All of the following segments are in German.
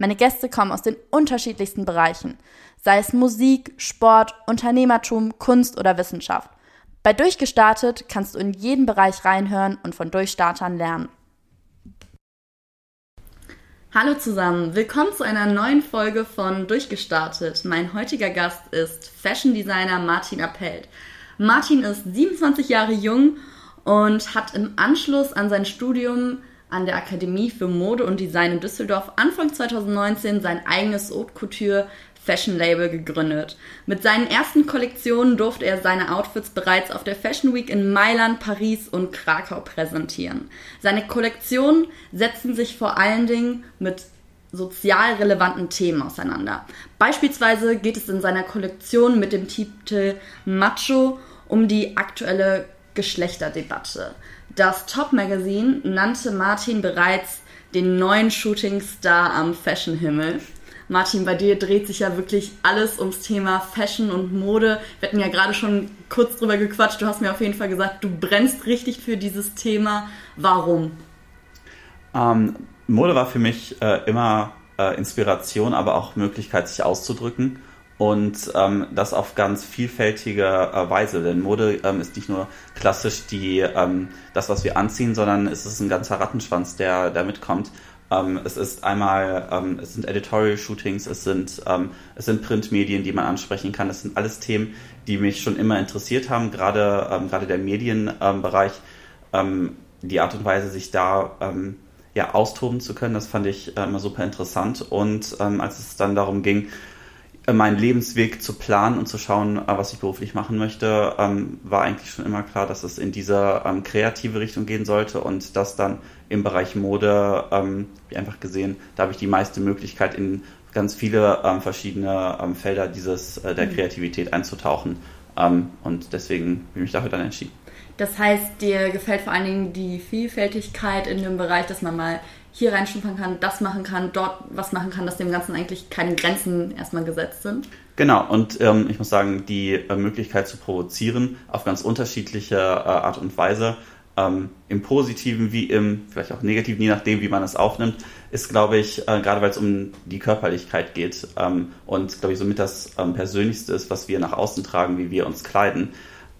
Meine Gäste kommen aus den unterschiedlichsten Bereichen, sei es Musik, Sport, Unternehmertum, Kunst oder Wissenschaft. Bei Durchgestartet kannst du in jeden Bereich reinhören und von Durchstartern lernen. Hallo zusammen, willkommen zu einer neuen Folge von Durchgestartet. Mein heutiger Gast ist Fashion Designer Martin Appelt. Martin ist 27 Jahre jung und hat im Anschluss an sein Studium an der Akademie für Mode und Design in Düsseldorf Anfang 2019 sein eigenes Haute Couture Fashion Label gegründet. Mit seinen ersten Kollektionen durfte er seine Outfits bereits auf der Fashion Week in Mailand, Paris und Krakau präsentieren. Seine Kollektionen setzen sich vor allen Dingen mit sozial relevanten Themen auseinander. Beispielsweise geht es in seiner Kollektion mit dem Titel Macho um die aktuelle Geschlechterdebatte. Das Top Magazine nannte Martin bereits den neuen Shootingstar am Fashionhimmel. Martin, bei dir dreht sich ja wirklich alles ums Thema Fashion und Mode. Wir hatten ja gerade schon kurz drüber gequatscht. Du hast mir auf jeden Fall gesagt, du brennst richtig für dieses Thema. Warum? Ähm, Mode war für mich äh, immer äh, Inspiration, aber auch Möglichkeit, sich auszudrücken und ähm, das auf ganz vielfältige äh, Weise. Denn Mode ähm, ist nicht nur klassisch die, ähm, das, was wir anziehen, sondern es ist ein ganzer Rattenschwanz, der, der mitkommt. Ähm, es ist einmal, ähm, es sind Editorial-Shootings, es sind, ähm, es sind Printmedien, die man ansprechen kann. Das sind alles Themen, die mich schon immer interessiert haben, gerade, ähm, gerade der Medienbereich. Ähm, die Art und Weise, sich da ähm, ja, austoben zu können, das fand ich äh, immer super interessant. Und ähm, als es dann darum ging, meinen Lebensweg zu planen und zu schauen, äh, was ich beruflich machen möchte, ähm, war eigentlich schon immer klar, dass es in diese ähm, kreative Richtung gehen sollte und das dann im Bereich Mode, ähm, wie einfach gesehen, da habe ich die meiste Möglichkeit in ganz viele verschiedene Felder dieses äh, der mhm. Kreativität einzutauchen und deswegen bin ich dafür dann entschieden. Das heißt, dir gefällt vor allen Dingen die Vielfältigkeit in dem Bereich, dass man mal hier reinschnuppern kann, das machen kann, dort was machen kann, dass dem Ganzen eigentlich keine Grenzen erstmal gesetzt sind. Genau, und ähm, ich muss sagen, die äh, Möglichkeit zu provozieren auf ganz unterschiedliche äh, Art und Weise, ähm, im Positiven wie im vielleicht auch Negativen, je nachdem, wie man es aufnimmt, ist, glaube ich, äh, gerade weil es um die Körperlichkeit geht ähm, und, glaube ich, somit das ähm, Persönlichste ist, was wir nach außen tragen, wie wir uns kleiden,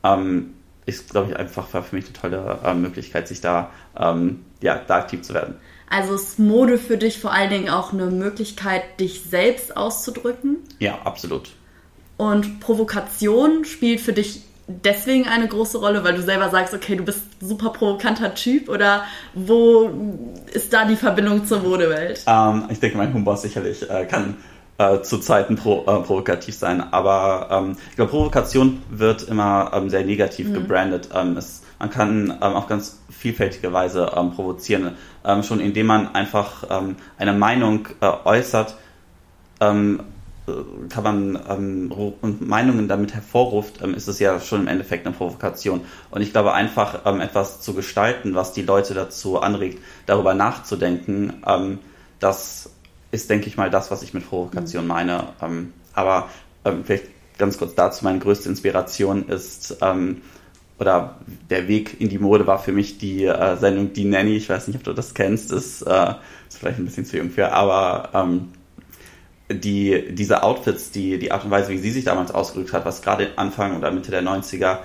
ähm, ist, glaube ich, einfach für mich eine tolle äh, Möglichkeit, sich da, ähm, ja, da aktiv zu werden. Also ist Mode für dich vor allen Dingen auch eine Möglichkeit, dich selbst auszudrücken? Ja, absolut. Und Provokation spielt für dich deswegen eine große Rolle, weil du selber sagst, okay, du bist ein super provokanter Typ oder wo ist da die Verbindung zur Modewelt? Ähm, ich denke, mein Humor sicherlich äh, kann äh, zu Zeiten pro, äh, provokativ sein, aber ähm, ich glaube, Provokation wird immer ähm, sehr negativ mhm. gebrandet. Ähm, es, man kann ähm, auf ganz vielfältige Weise ähm, provozieren, ähm, schon indem man einfach ähm, eine Meinung äh, äußert, ähm, äh, kann man ähm, Meinungen damit hervorruft, ist es ja schon im Endeffekt eine Provokation. Und ich glaube, einfach etwas zu gestalten, was die Leute dazu anregt, darüber nachzudenken, das ist, denke ich mal, das, was ich mit Provokation mhm. meine. Aber vielleicht ganz kurz dazu, meine größte Inspiration ist, ähm, oder der Weg in die Mode war für mich die äh, Sendung Die Nanny. Ich weiß nicht, ob du das kennst, ist, äh, ist vielleicht ein bisschen zu jung für, aber ähm, die, diese Outfits, die, die Art und Weise, wie sie sich damals ausgedrückt hat, was gerade Anfang oder Mitte der 90er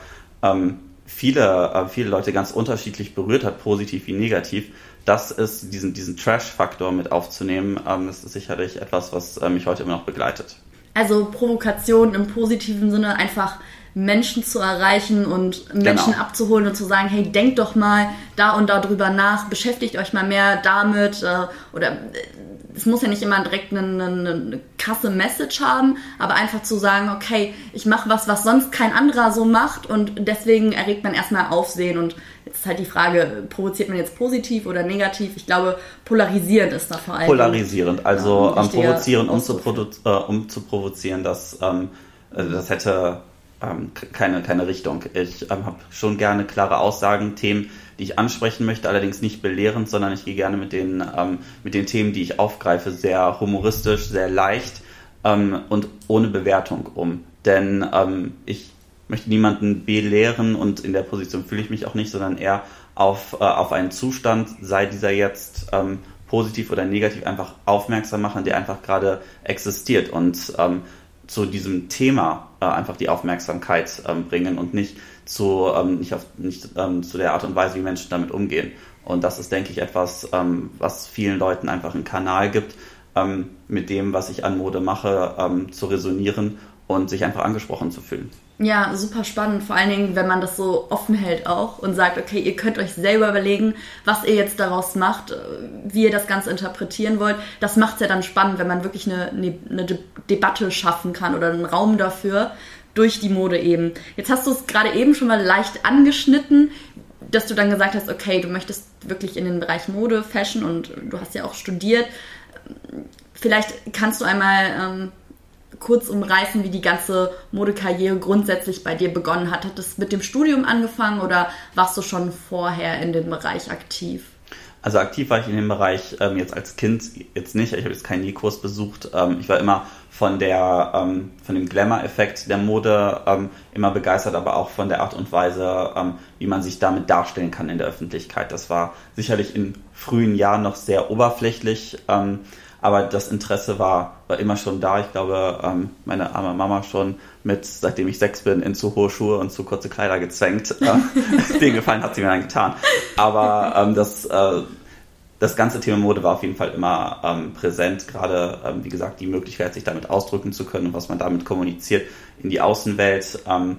ähm, viele, äh, viele Leute ganz unterschiedlich berührt hat, positiv wie negativ, das ist, diesen, diesen Trash-Faktor mit aufzunehmen, ähm, das ist sicherlich etwas, was äh, mich heute immer noch begleitet. Also Provokation im positiven Sinne einfach Menschen zu erreichen und Menschen Genau. abzuholen und zu sagen, hey, denkt doch mal da und da drüber nach, beschäftigt euch mal mehr damit äh, oder äh, es muss ja nicht immer direkt eine, eine, eine krasse Message haben, aber einfach zu sagen, okay, ich mache was, was sonst kein anderer so macht und deswegen erregt man erstmal Aufsehen und jetzt ist halt die Frage, provoziert man jetzt positiv oder negativ? Ich glaube, polarisierend ist da vor allem. Polarisierend, also Ja, ähm, provozieren, um zu, äh, um zu provozieren, das, ähm, äh, das hätte ähm, keine, keine Richtung. Ich ähm, habe schon gerne klare Aussagen, Themen, die ich ansprechen möchte, allerdings nicht belehrend, sondern ich gehe gerne mit den, ähm, mit den Themen, die ich aufgreife, sehr humoristisch, sehr leicht ähm, und ohne Bewertung um. Denn ähm, ich möchte niemanden belehren und in der Position fühle ich mich auch nicht, sondern eher auf, äh, auf einen Zustand, sei dieser jetzt ähm, positiv oder negativ, einfach aufmerksam machen, der einfach gerade existiert und ähm, zu diesem Thema äh, einfach die Aufmerksamkeit ähm, bringen und nicht zu ähm, nicht, auf, nicht ähm, zu der Art und Weise, wie Menschen damit umgehen. Und das ist, denke ich, etwas, ähm, was vielen Leuten einfach einen Kanal gibt, ähm, mit dem, was ich an Mode mache, ähm, zu resonieren und sich einfach angesprochen zu fühlen. Ja, super spannend. Vor allen Dingen, wenn man das so offen hält auch und sagt, okay, ihr könnt euch selber überlegen, was ihr jetzt daraus macht, äh, wie ihr das Ganze interpretieren wollt. Das macht es ja dann spannend, wenn man wirklich eine, eine, eine De Debatte schaffen kann oder einen Raum dafür durch die Mode eben. Jetzt hast du es gerade eben schon mal leicht angeschnitten, dass du dann gesagt hast, okay, du möchtest wirklich in den Bereich Mode, Fashion und du hast ja auch studiert. Vielleicht kannst du einmal ähm, kurz umreißen, wie die ganze Modekarriere grundsätzlich bei dir begonnen hat. Hat es mit dem Studium angefangen oder warst du schon vorher in dem Bereich aktiv? Also aktiv war ich in dem Bereich ähm, jetzt als Kind jetzt nicht. Ich habe jetzt keinen Nähkurs besucht. Ähm, ich war immer von der ähm, von dem Glamour-Effekt der Mode ähm, immer begeistert, aber auch von der Art und Weise, ähm, wie man sich damit darstellen kann in der Öffentlichkeit. Das war sicherlich in frühen Jahren noch sehr oberflächlich. Ähm, aber das Interesse war, war immer schon da. Ich glaube, ähm, meine arme Mama schon mit, seitdem ich sechs bin, in zu hohe Schuhe und zu kurze Kleider gezwängt. Äh, den Gefallen hat sie mir dann getan. Aber ähm, das, äh, das ganze Thema Mode war auf jeden Fall immer ähm, präsent. Gerade, ähm, wie gesagt, die Möglichkeit, sich damit ausdrücken zu können und was man damit kommuniziert in die Außenwelt. Ähm,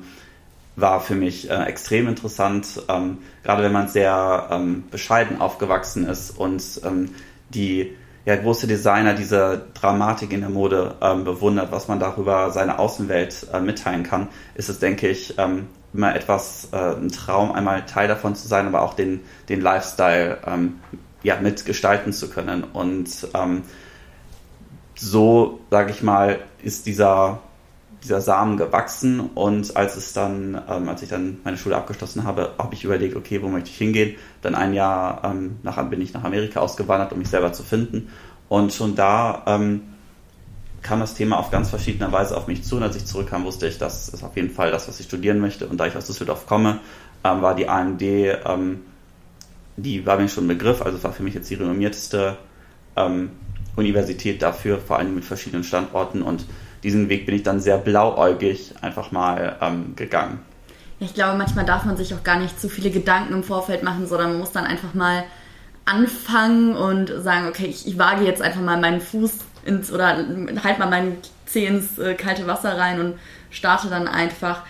war für mich äh, extrem interessant, ähm, gerade wenn man sehr ähm, bescheiden aufgewachsen ist und ähm, die ja, große Designer diese Dramatik in der Mode ähm, bewundert, was man darüber seine Außenwelt äh, mitteilen kann, ist es, denke ich, ähm, immer etwas, äh, ein Traum, einmal Teil davon zu sein, aber auch den, den Lifestyle ähm, ja, mitgestalten zu können. Und ähm, so, sage ich mal, ist dieser, dieser Samen gewachsen und als es dann, ähm, als ich dann meine Schule abgeschlossen habe, habe ich überlegt, okay, wo möchte ich hingehen? Dann ein Jahr ähm, nach, bin ich nach Amerika ausgewandert, um mich selber zu finden. Und schon da ähm, kam das Thema auf ganz verschiedene Weise auf mich zu. Und als ich zurückkam, wusste ich, das ist auf jeden Fall das, was ich studieren möchte. Und da ich aus Düsseldorf komme, ähm, war die AMD, ähm, die war mir schon ein Begriff, also war für mich jetzt die renommierteste ähm, Universität dafür, vor allem mit verschiedenen Standorten. Und diesen Weg bin ich dann sehr blauäugig einfach mal ähm, gegangen. Ja, ich glaube, manchmal darf man sich auch gar nicht zu viele Gedanken im Vorfeld machen, sondern man muss dann einfach mal anfangen und sagen, okay, ich, ich wage jetzt einfach mal meinen Fuß ins oder halt mal meinen Zeh ins äh, kalte Wasser rein und starte dann einfach.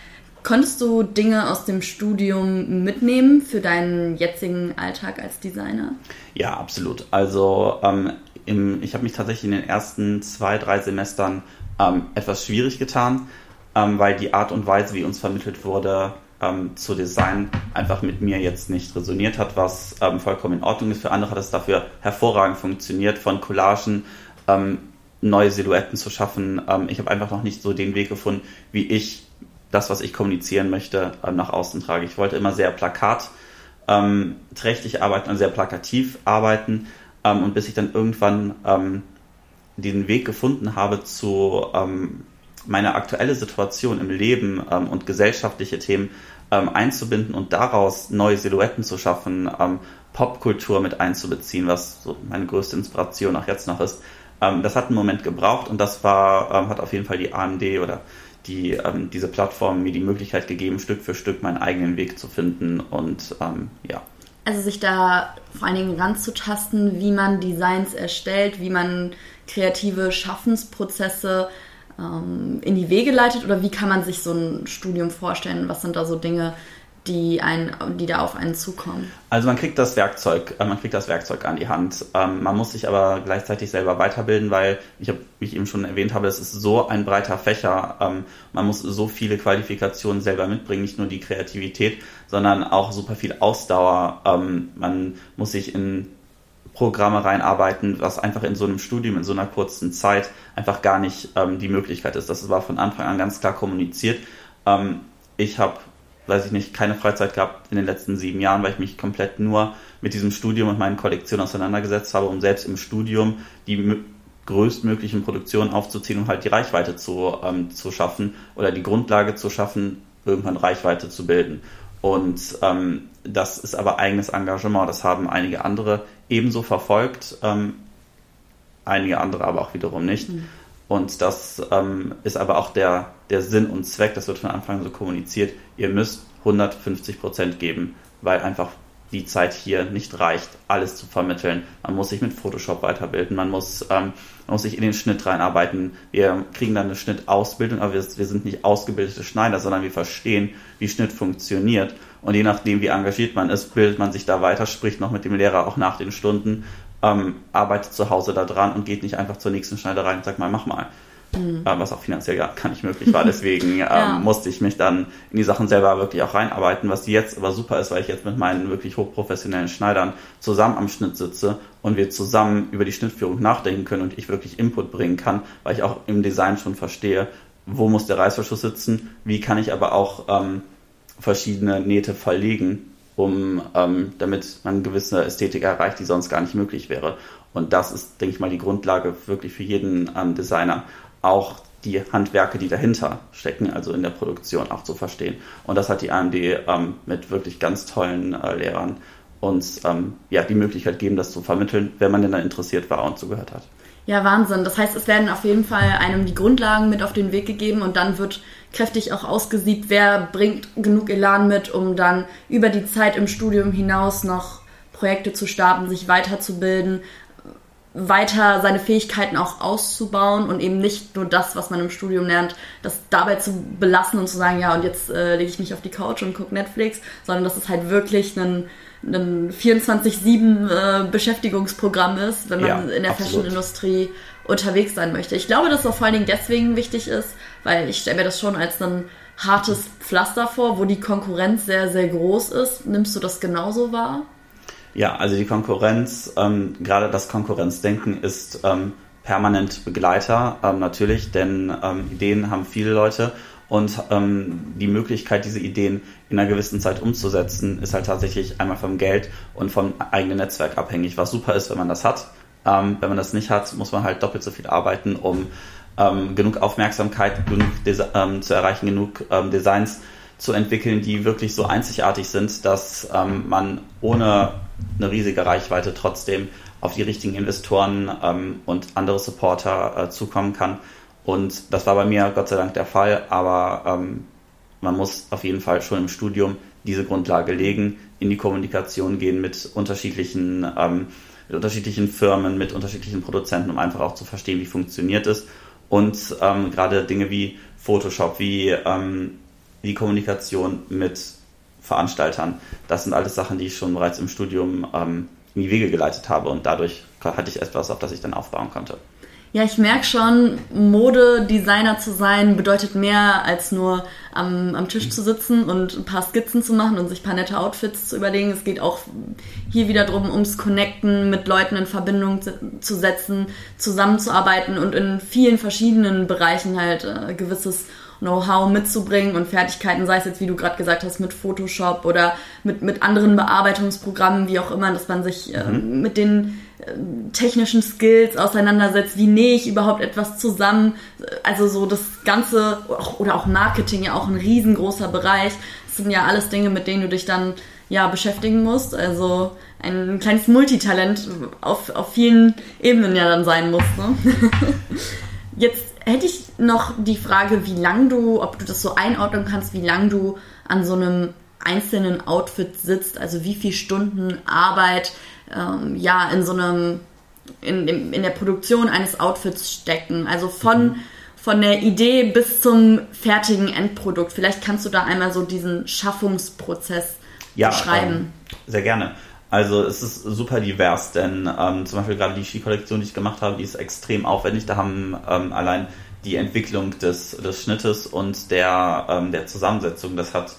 Konntest du Dinge aus dem Studium mitnehmen für deinen jetzigen Alltag als Designer? Ja, absolut. Also ähm, im, ich habe mich tatsächlich in den ersten zwei, drei Semestern ähm, etwas schwierig getan, ähm, weil die Art und Weise, wie uns vermittelt wurde, ähm, zu Design einfach mit mir jetzt nicht resoniert hat, was ähm, vollkommen in Ordnung ist. Für andere hat es dafür hervorragend funktioniert, von Collagen ähm, neue Silhouetten zu schaffen. Ähm, ich habe einfach noch nicht so den Weg gefunden, wie ich das, was ich kommunizieren möchte, nach außen trage. Ich wollte immer sehr plakat ähm, trächtig arbeiten und sehr plakativ arbeiten. Und bis ich dann irgendwann diesen Weg gefunden habe zu ähm, meiner aktuelle Situation im Leben ähm, und gesellschaftliche Themen ähm, einzubinden und daraus neue Silhouetten zu schaffen, ähm, Popkultur mit einzubeziehen, was so meine größte Inspiration auch jetzt noch ist. Ähm, das hat einen Moment gebraucht und das war, ähm, hat auf jeden Fall die AMD oder die, ähm, diese Plattform mir die Möglichkeit gegeben, Stück für Stück meinen eigenen Weg zu finden und ja. Also sich da vor allen Dingen ranzutasten, wie man Designs erstellt, wie man kreative Schaffensprozesse ähm, in die Wege leitet? Oder wie kann man sich so ein Studium vorstellen? Was sind da so Dinge, die, ein, die da auf einen zukommen? Also man kriegt das Werkzeug, äh, man kriegt das Werkzeug an die Hand. Ähm, man muss sich aber gleichzeitig selber weiterbilden, weil ich habe, wie ich eben schon erwähnt habe, es ist so ein breiter Fächer. Ähm, man muss so viele Qualifikationen selber mitbringen, nicht nur die Kreativität, sondern auch super viel Ausdauer. Ähm, man muss sich in Programme reinarbeiten, was einfach in so einem Studium in so einer kurzen Zeit einfach gar nicht ähm, die Möglichkeit ist. Das war von Anfang an ganz klar kommuniziert. Ähm, ich habe weiß ich nicht, keine Freizeit gehabt in den letzten sieben Jahren, weil ich mich komplett nur mit diesem Studium und meinen Kollektionen auseinandergesetzt habe, um selbst im Studium die größtmöglichen Produktionen aufzuziehen und halt die Reichweite zu, ähm, zu schaffen oder die Grundlage zu schaffen, irgendwann Reichweite zu bilden. Und ähm, das ist aber eigenes Engagement. Das haben einige andere ebenso verfolgt, ähm, einige andere aber auch wiederum nicht. Mhm. Und das ähm, ist aber auch der, der Sinn und Zweck, das wird von Anfang an so kommuniziert, ihr müsst 150 Prozent geben, weil einfach die Zeit hier nicht reicht, alles zu vermitteln. Man muss sich mit Photoshop weiterbilden, man muss, ähm, man muss sich in den Schnitt reinarbeiten. Wir kriegen dann eine Schnittausbildung, aber wir, wir sind nicht ausgebildete Schneider, sondern wir verstehen, wie Schnitt funktioniert. Und je nachdem, wie engagiert man ist, bildet man sich da weiter, spricht noch mit dem Lehrer auch nach den Stunden ähm, arbeitet zu Hause da dran und geht nicht einfach zur nächsten Schneiderei und sagt mal, mach mal. Mhm. Was auch finanziell gar nicht möglich war. Deswegen ähm, ja. musste ich mich dann in die Sachen selber wirklich auch reinarbeiten, was jetzt aber super ist, weil ich jetzt mit meinen wirklich hochprofessionellen Schneidern zusammen am Schnitt sitze und wir zusammen über die Schnittführung nachdenken können und ich wirklich Input bringen kann, weil ich auch im Design schon verstehe, wo muss der Reißverschluss sitzen, wie kann ich aber auch ähm, verschiedene Nähte verlegen um ähm, damit man eine gewisse Ästhetik erreicht, die sonst gar nicht möglich wäre. Und das ist, denke ich mal, die Grundlage wirklich für jeden ähm, Designer, auch die Handwerke, die dahinter stecken, also in der Produktion auch zu verstehen. Und das hat die AMD ähm, mit wirklich ganz tollen äh, Lehrern uns ähm, ja, die Möglichkeit gegeben, das zu vermitteln, wenn man denn da interessiert war und zugehört hat. Ja, Wahnsinn. Das heißt, es werden auf jeden Fall einem die Grundlagen mit auf den Weg gegeben und dann wird kräftig auch ausgesiebt, wer bringt genug Elan mit, um dann über die Zeit im Studium hinaus noch Projekte zu starten, sich weiterzubilden, weiter seine Fähigkeiten auch auszubauen und eben nicht nur das, was man im Studium lernt, das dabei zu belassen und zu sagen, ja, und jetzt äh, lege ich mich auf die Couch und gucke Netflix, sondern dass es halt wirklich ein, ein 24-7 äh, Beschäftigungsprogramm ist, wenn man ja, in der Fashion-Industrie unterwegs sein möchte. Ich glaube, dass es auch vor allen Dingen deswegen wichtig ist, weil ich stelle mir das schon als ein hartes Pflaster vor, wo die Konkurrenz sehr, sehr groß ist. Nimmst du das genauso wahr? Ja, also die Konkurrenz, ähm, gerade das Konkurrenzdenken ist ähm, permanent Begleiter, ähm, natürlich, denn ähm, Ideen haben viele Leute und ähm, die Möglichkeit, diese Ideen in einer gewissen Zeit umzusetzen, ist halt tatsächlich einmal vom Geld und vom eigenen Netzwerk abhängig, was super ist, wenn man das hat. Ähm, wenn man das nicht hat, muss man halt doppelt so viel arbeiten, um genug Aufmerksamkeit genug zu erreichen, genug Designs zu entwickeln, die wirklich so einzigartig sind, dass man ohne eine riesige Reichweite trotzdem auf die richtigen Investoren ähm, und andere Supporter äh, zukommen kann. Und das war bei mir Gott sei Dank der Fall, aber ähm, man muss auf jeden Fall schon im Studium diese Grundlage legen, in die Kommunikation gehen mit unterschiedlichen, ähm, mit unterschiedlichen Firmen, mit unterschiedlichen Produzenten, um einfach auch zu verstehen, wie funktioniert es. Und ähm, gerade Dinge wie Photoshop, wie ähm, die Kommunikation mit Veranstaltern. Das sind alles Sachen, die ich schon bereits im Studium ähm, in die Wege geleitet habe und dadurch hatte ich etwas, auf das ich dann aufbauen konnte. Ja, ich merke schon, Modedesigner zu sein bedeutet mehr als nur am, am Tisch zu sitzen und ein paar Skizzen zu machen und sich ein paar nette Outfits zu überlegen. Es geht auch hier wieder darum, ums Connecten, mit Leuten in Verbindung zu setzen, zusammenzuarbeiten und in vielen verschiedenen Bereichen halt äh, gewisses Know-how mitzubringen und Fertigkeiten, sei es jetzt, wie du gerade gesagt hast, mit Photoshop oder mit, mit anderen Bearbeitungsprogrammen, wie auch immer, dass man sich äh, mhm. mit den äh, technischen Skills auseinandersetzt, wie nähe ich überhaupt etwas zusammen, also so das Ganze oder auch Marketing ja auch ein riesengroßer Bereich. Das sind ja alles Dinge, mit denen du dich dann ja beschäftigen musst. Also ein kleines Multitalent auf, auf vielen Ebenen ja dann sein muss. Ne? Jetzt hätte ich noch die Frage, wie lang du, ob du das so einordnen kannst, wie lang du an so einem einzelnen Outfit sitzt, also wie viele Stunden Arbeit ähm, ja in so einem in, in, in, der Produktion eines Outfits stecken. Also von, von der Idee bis zum fertigen Endprodukt. Vielleicht kannst du da einmal so diesen Schaffungsprozess ja, beschreiben. Ähm, sehr gerne. Also es ist super divers, denn ähm, zum Beispiel gerade die Ski-Kollektion, die ich gemacht habe, die ist extrem aufwendig. Da haben ähm, allein die Entwicklung des, des Schnittes und der, ähm, der Zusammensetzung, das hat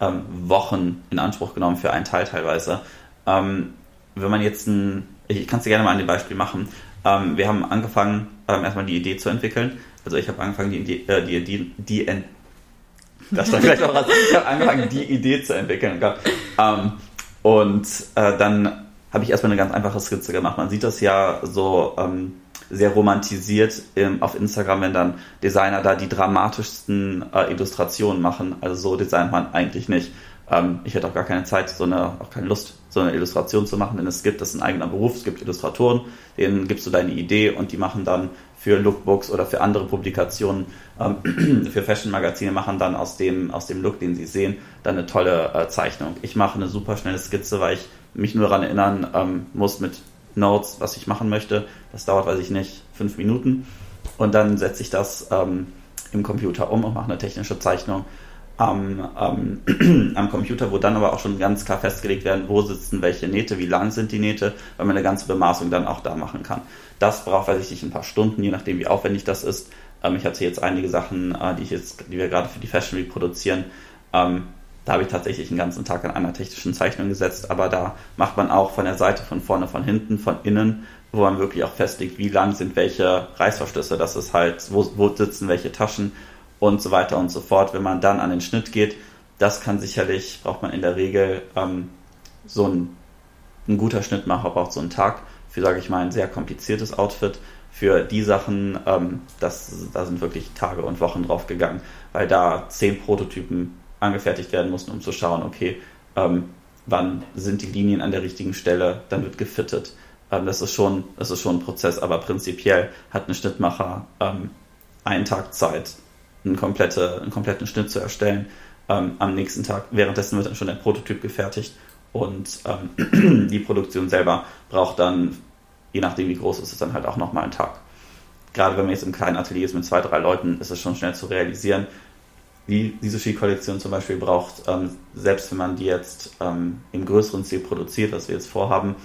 ähm, Wochen in Anspruch genommen für einen Teil teilweise. Ähm, wenn man jetzt ein, ich kann es dir gerne mal an dem Beispiel machen. Ähm, wir haben angefangen, erstmal die Idee zu entwickeln. Also ich habe angefangen, die, Idee, äh, die, die, die, die das war vielleicht auch was. Ich habe angefangen, die Idee zu entwickeln. Ähm, und äh, dann habe ich erstmal eine ganz einfache Skizze gemacht. Man sieht das ja so ähm, sehr romantisiert im, auf Instagram, wenn dann Designer da die dramatischsten äh, Illustrationen machen. Also so designt man eigentlich nicht. Ähm, ich hätte auch gar keine Zeit, so eine, auch keine Lust, so eine Illustration zu machen, denn es gibt, das ist ein eigener Beruf, es gibt Illustratoren, denen gibst du deine Idee und die machen dann für Lookbooks oder für andere Publikationen, ähm, für Fashion-Magazine machen dann aus dem, aus dem Look, den sie sehen, dann eine tolle äh, Zeichnung. Ich mache eine super schnelle Skizze, weil ich mich nur daran erinnern ähm, muss mit Notes, was ich machen möchte. Das dauert, weiß ich nicht, fünf Minuten. Und dann setze ich das ähm, im Computer um und mache eine technische Zeichnung am, ähm, am Computer, wo dann aber auch schon ganz klar festgelegt werden, wo sitzen welche Nähte, wie lang sind die Nähte, weil man eine ganze Bemaßung dann auch da machen kann. Das braucht, weiß ich nicht, ein paar Stunden, je nachdem, wie aufwendig das ist. Ähm, ich hatte jetzt einige Sachen, äh, die ich jetzt, die wir gerade für die Fashion Week produzieren. Ähm, da habe ich tatsächlich einen ganzen Tag an einer technischen Zeichnung gesetzt, aber da macht man auch von der Seite, von vorne, von hinten, von innen, wo man wirklich auch festlegt, wie lang sind welche Reißverschlüsse, das ist halt, wo, wo sitzen welche Taschen und so weiter und so fort. Wenn man dann an den Schnitt geht, das kann sicherlich, braucht man in der Regel ähm, so ein, ein guter Schnittmacher braucht so einen Tag für, sage ich mal, ein sehr kompliziertes Outfit. Für die Sachen, ähm, das, da sind wirklich Tage und Wochen drauf gegangen, weil da zehn Prototypen angefertigt werden mussten, um zu schauen, okay, ähm, wann sind die Linien an der richtigen Stelle, dann wird gefittet. Ähm, das, ist schon, das ist schon ein Prozess, aber prinzipiell hat ein Schnittmacher ähm, einen Tag Zeit, einen, komplette, einen kompletten Schnitt zu erstellen. Ähm, am nächsten Tag, währenddessen wird dann schon ein Prototyp gefertigt und ähm, die Produktion selber braucht dann, je nachdem wie groß es ist, dann halt auch nochmal einen Tag. Gerade wenn man jetzt im kleinen Atelier ist mit zwei, drei Leuten, ist es schon schnell zu realisieren. Wie diese Skikollektion zum Beispiel braucht, ähm, selbst wenn man die jetzt ähm, im größeren Stil produziert, was wir jetzt vorhaben,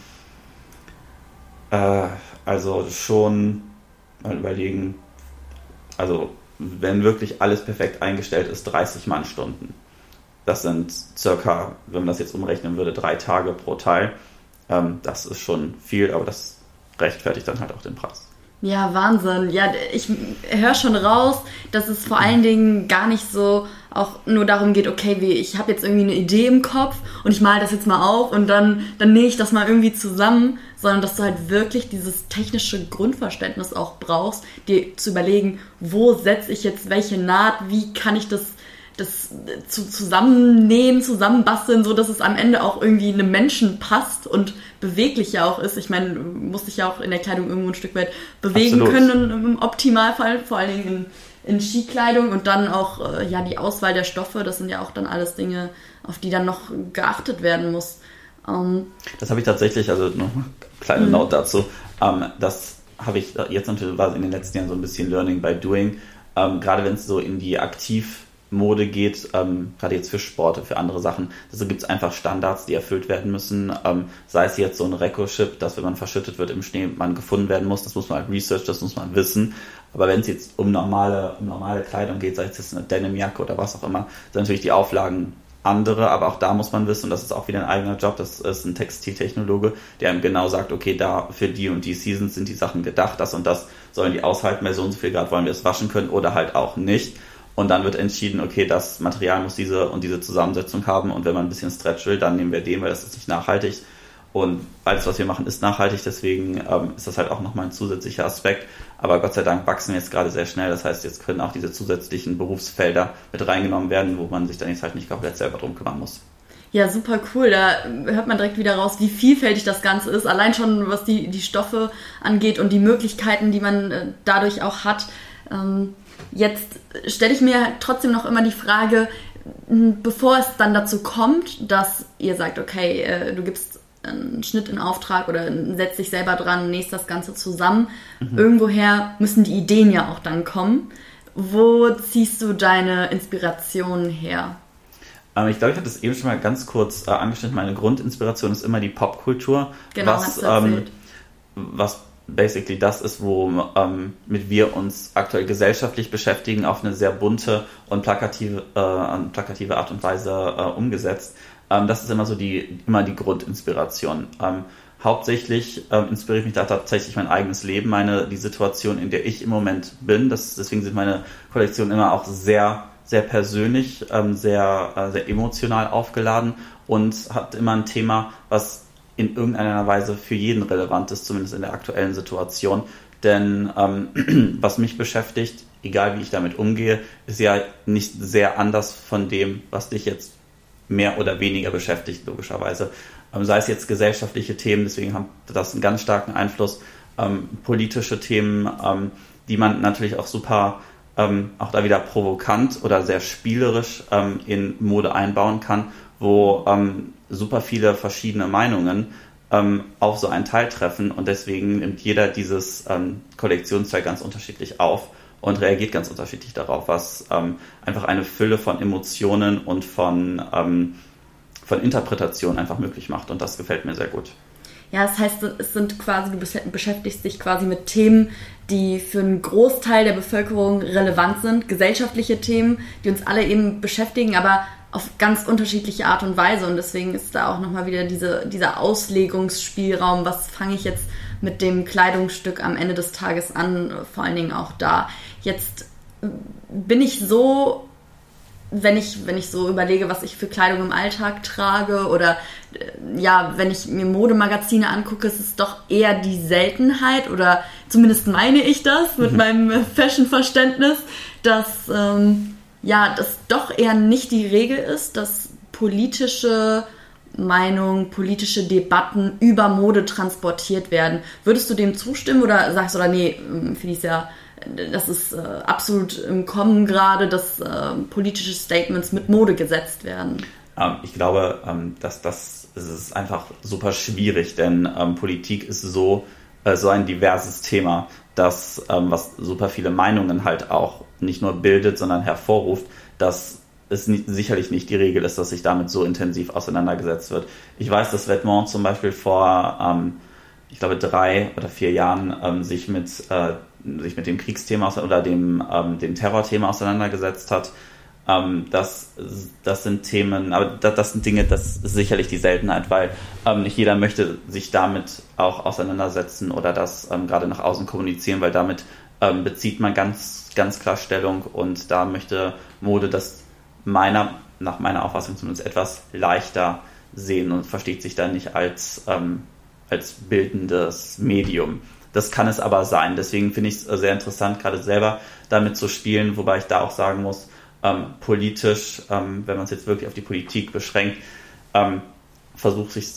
äh, also schon mal überlegen, also wenn wirklich alles perfekt eingestellt ist, 30 Mannstunden. Das sind circa, wenn man das jetzt umrechnen würde, drei Tage pro Teil. Ähm, das ist schon viel, aber das rechtfertigt dann halt auch den Preis. Ja, Wahnsinn. Ja, ich höre schon raus, dass es vor allen Dingen gar nicht so auch nur darum geht, okay, wie, ich habe jetzt irgendwie eine Idee im Kopf und ich male das jetzt mal auf und dann, dann nähe ich das mal irgendwie zusammen, sondern dass du halt wirklich dieses technische Grundverständnis auch brauchst, dir zu überlegen, wo setze ich jetzt welche Naht, wie kann ich das das zu, zusammennähen, zusammenbasteln, so dass es am Ende auch irgendwie einem Menschen passt und beweglich ja auch ist. Ich meine, muss sich ja auch in der Kleidung irgendwo ein Stück weit bewegen Absolut. können im Optimalfall, vor allen Dingen in, in Skikleidung und dann auch äh, ja die Auswahl der Stoffe. Das sind ja auch dann alles Dinge, auf die dann noch geachtet werden muss. Ähm, das habe ich tatsächlich, also noch eine kleine mhm. Note dazu. Ähm, das habe ich jetzt natürlich war in den letzten Jahren so ein bisschen Learning by Doing. Ähm, gerade wenn es so in die aktiv Mode geht, ähm, gerade jetzt für Sporte, für andere Sachen. Also gibt es einfach Standards, die erfüllt werden müssen. Ähm, sei es jetzt so ein Reco-Chip, dass wenn man verschüttet wird im Schnee, man gefunden werden muss. Das muss man halt research, das muss man wissen. Aber wenn es jetzt um normale, um normale Kleidung geht, sei es jetzt eine Denimjacke oder was auch immer, sind natürlich die Auflagen andere, aber auch da muss man wissen, und das ist auch wieder ein eigener Job, das ist ein Textiltechnologe, der einem genau sagt, okay, da für die und die Seasons sind die Sachen gedacht, das und das sollen die aushalten, bei so und so viel Grad wollen wir es waschen können oder halt auch nicht. Und dann wird entschieden, okay, das Material muss diese und diese Zusammensetzung haben. Und wenn man ein bisschen Stretch will, dann nehmen wir den, weil das ist nicht nachhaltig. Und alles, was wir machen, ist nachhaltig. Deswegen ähm, ist das halt auch nochmal ein zusätzlicher Aspekt. Aber Gott sei Dank wachsen wir jetzt gerade sehr schnell. Das heißt, jetzt können auch diese zusätzlichen Berufsfelder mit reingenommen werden, wo man sich dann jetzt halt nicht komplett selber drum kümmern muss. Ja, super cool. Da hört man direkt wieder raus, wie vielfältig das Ganze ist. Allein schon, was die, die Stoffe angeht und die Möglichkeiten, die man äh, dadurch auch hat. Ähm, Jetzt stelle ich mir trotzdem noch immer die Frage, bevor es dann dazu kommt, dass ihr sagt, okay, äh, du gibst einen Schnitt in Auftrag oder setzt dich selber dran, nähst das Ganze zusammen. Mhm. Irgendwoher müssen die Ideen ja auch dann kommen. wo ziehst du deine Inspirationen her? Ähm, ich glaube, ich hatte es eben schon mal ganz kurz äh, angeschnitten. Meine Grundinspiration ist immer die Popkultur. Genau, was, ähm, was basically das ist, wo ähm, mit wir uns aktuell gesellschaftlich beschäftigen, auf eine sehr bunte und plakative, äh, plakative Art und Weise äh, umgesetzt. Ähm, das ist immer so die, immer die Grundinspiration. Ähm, hauptsächlich ähm, inspiriert mich da tatsächlich mein eigenes Leben, meine, die Situation, in der ich im Moment bin. Das, deswegen sind meine Kollektionen immer auch sehr, sehr persönlich, ähm, sehr, äh, sehr emotional aufgeladen und hat immer ein Thema, was in irgendeiner Weise für jeden relevant ist, zumindest in der aktuellen Situation. Denn ähm, was mich beschäftigt, egal wie ich damit umgehe, ist ja nicht sehr anders von dem, was dich jetzt mehr oder weniger beschäftigt, logischerweise. Ähm, sei es jetzt gesellschaftliche Themen, deswegen hat das einen ganz starken Einfluss, ähm, politische Themen, ähm, die man natürlich auch super, ähm, auch da wieder provokant oder sehr spielerisch ähm, in Mode einbauen kann wo ähm, super viele verschiedene Meinungen ähm, auf so einen Teil treffen und deswegen nimmt jeder dieses ähm, Kollektionsteil ganz unterschiedlich auf und reagiert ganz unterschiedlich darauf, was ähm, einfach eine Fülle von Emotionen und von, ähm, von Interpretationen einfach möglich macht und das gefällt mir sehr gut. Ja, das heißt, es sind quasi, du beschäftigst dich quasi mit Themen, die für einen Großteil der Bevölkerung relevant sind, gesellschaftliche Themen, die uns alle eben beschäftigen, aber auf ganz unterschiedliche Art und Weise. Und deswegen ist da auch nochmal wieder diese, dieser Auslegungsspielraum, was fange ich jetzt mit dem Kleidungsstück am Ende des Tages an, vor allen Dingen auch da. Jetzt bin ich so, wenn ich, wenn ich so überlege, was ich für Kleidung im Alltag trage oder äh, ja, wenn ich mir Modemagazine angucke, ist es doch eher die Seltenheit oder zumindest meine ich das mit mhm. meinem Fashion-Verständnis, dass ähm, ja, das doch eher nicht die Regel ist, dass politische Meinungen, politische Debatten über Mode transportiert werden. Würdest du dem zustimmen oder sagst du, oder nee, ähm, finde ich ja, das ist äh, absolut im Kommen gerade, dass äh, politische Statements mit Mode gesetzt werden? Ähm, ich glaube, ähm, dass das ist einfach super schwierig, denn ähm, Politik ist so, äh, so ein diverses Thema, dass ähm, was super viele Meinungen halt auch nicht nur bildet, sondern hervorruft, dass es nicht, sicherlich nicht die Regel ist, dass sich damit so intensiv auseinandergesetzt wird. Ich weiß, dass Vetements zum Beispiel vor, ähm, ich glaube, drei oder vier Jahren ähm, sich, mit, äh, sich mit dem Kriegsthema oder dem, ähm, dem Terrorthema auseinandergesetzt hat. Ähm, das, das sind Themen, aber das, das, sind Dinge, das ist sicherlich die Seltenheit, weil ähm, nicht jeder möchte sich damit auch auseinandersetzen oder das ähm, gerade nach außen kommunizieren, weil damit ähm, bezieht man ganz, ganz klar Stellung und da möchte Mode das meiner, nach meiner Auffassung zumindest etwas leichter sehen und versteht sich da nicht als, ähm, als bildendes Medium. Das kann es aber sein. Deswegen finde ich es sehr interessant, gerade selber damit zu spielen, wobei ich da auch sagen muss, ähm, politisch, ähm, wenn man es jetzt wirklich auf die Politik beschränkt, ähm, versucht sich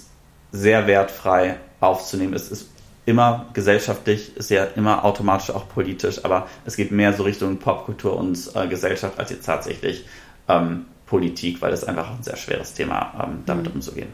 sehr wertfrei aufzunehmen. Es ist immer gesellschaftlich, ist ja immer automatisch auch politisch, aber es geht mehr so Richtung Popkultur und äh, Gesellschaft als jetzt tatsächlich ähm, Politik, weil das einfach ein sehr schweres Thema ähm, damit mhm. umzugehen.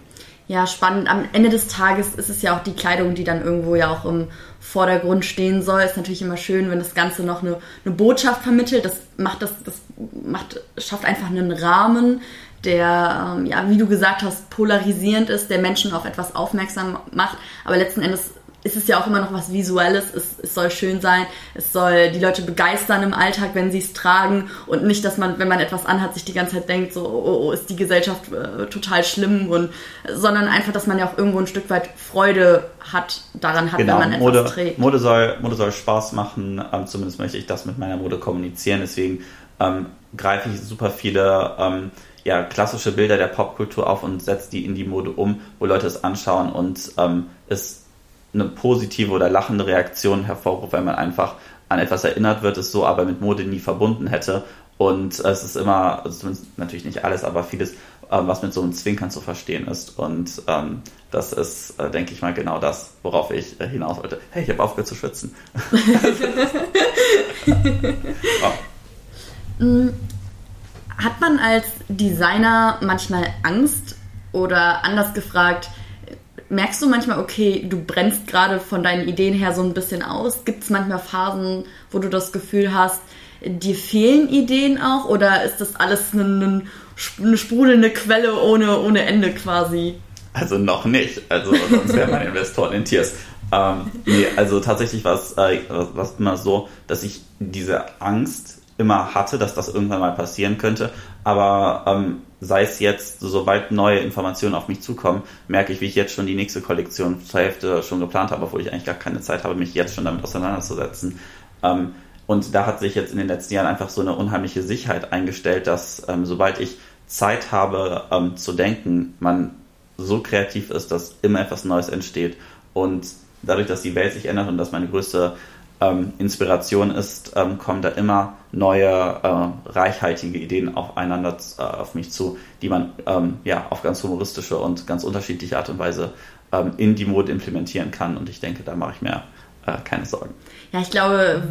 Ja, spannend. Am Ende des Tages ist es ja auch die Kleidung, die dann irgendwo ja auch im Vordergrund stehen soll. Ist natürlich immer schön, wenn das Ganze noch eine, eine Botschaft vermittelt. Das macht das, das macht, schafft einfach einen Rahmen, der, ähm, ja, wie du gesagt hast, polarisierend ist, der Menschen auf etwas aufmerksam macht. Aber letzten Endes ist es ja auch immer noch was Visuelles. Es, es soll schön sein. Es soll die Leute begeistern im Alltag, wenn sie es tragen. Und nicht, dass man, wenn man etwas anhat, sich die ganze Zeit denkt, so, oh, oh ist die Gesellschaft äh, total schlimm. Und, sondern einfach, dass man ja auch irgendwo ein Stück weit Freude hat, daran hat, genau. wenn man Mode, etwas trägt. Mode soll, Mode soll Spaß machen. Ähm, zumindest möchte ich das mit meiner Mode kommunizieren. Deswegen ähm, greife ich super viele ähm, ja, klassische Bilder der Popkultur auf und setze die in die Mode um, wo Leute es anschauen und ähm, es eine positive oder lachende Reaktion hervorruft, weil man einfach an etwas erinnert wird, es so aber mit Mode nie verbunden hätte. Und es ist immer, also natürlich nicht alles, aber vieles, ähm, was mit so einem Zwinkern zu verstehen ist. Und ähm, das ist, äh, denke ich mal, genau das, worauf ich äh, hinaus wollte. Hey, ich habe aufgehört zu schwitzen. oh. Hat man als Designer manchmal Angst oder anders gefragt, merkst du manchmal, okay, du brennst gerade von deinen Ideen her so ein bisschen aus? Gibt es manchmal Phasen, wo du das Gefühl hast, dir fehlen Ideen auch? Oder ist das alles eine, eine sprudelnde Quelle ohne, ohne Ende quasi? Also noch nicht. Also sonst wäre mein Investor in Tiers. Ähm, nee, also tatsächlich war es äh, immer so, dass ich diese Angst immer hatte, dass das irgendwann mal passieren könnte. Aber ähm, sei es jetzt, sobald neue Informationen auf mich zukommen, merke ich, wie ich jetzt schon die nächste Kollektion zur Hälfte schon geplant habe, obwohl ich eigentlich gar keine Zeit habe, mich jetzt schon damit auseinanderzusetzen. Ähm, und da hat sich jetzt in den letzten Jahren einfach so eine unheimliche Sicherheit eingestellt, dass ähm, sobald ich Zeit habe ähm, zu denken, man so kreativ ist, dass immer etwas Neues entsteht. Und dadurch, dass die Welt sich ändert und dass meine größte ähm, Inspiration ist, ähm, kommen da immer neue, äh, reichhaltige Ideen aufeinander äh, auf mich zu, die man ähm, ja auf ganz humoristische und ganz unterschiedliche Art und Weise ähm, in die Mode implementieren kann. Und ich denke, da mache ich mir äh, keine Sorgen. Ja, ich glaube,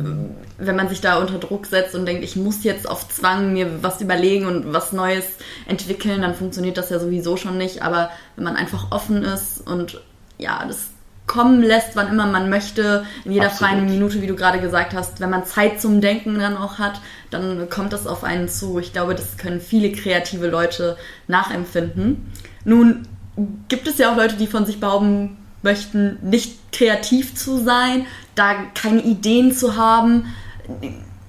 wenn man sich da unter Druck setzt und denkt, ich muss jetzt auf Zwang mir was überlegen und was Neues entwickeln, dann funktioniert das ja sowieso schon nicht. Aber wenn man einfach offen ist und ja, das kommen lässt, wann immer man möchte, in jeder Absolut. freien Minute, wie du gerade gesagt hast. Wenn man Zeit zum Denken dann auch hat, dann kommt das auf einen zu. Ich glaube, das können viele kreative Leute nachempfinden. Nun gibt es ja auch Leute, die von sich behaupten möchten, nicht kreativ zu sein, da keine Ideen zu haben,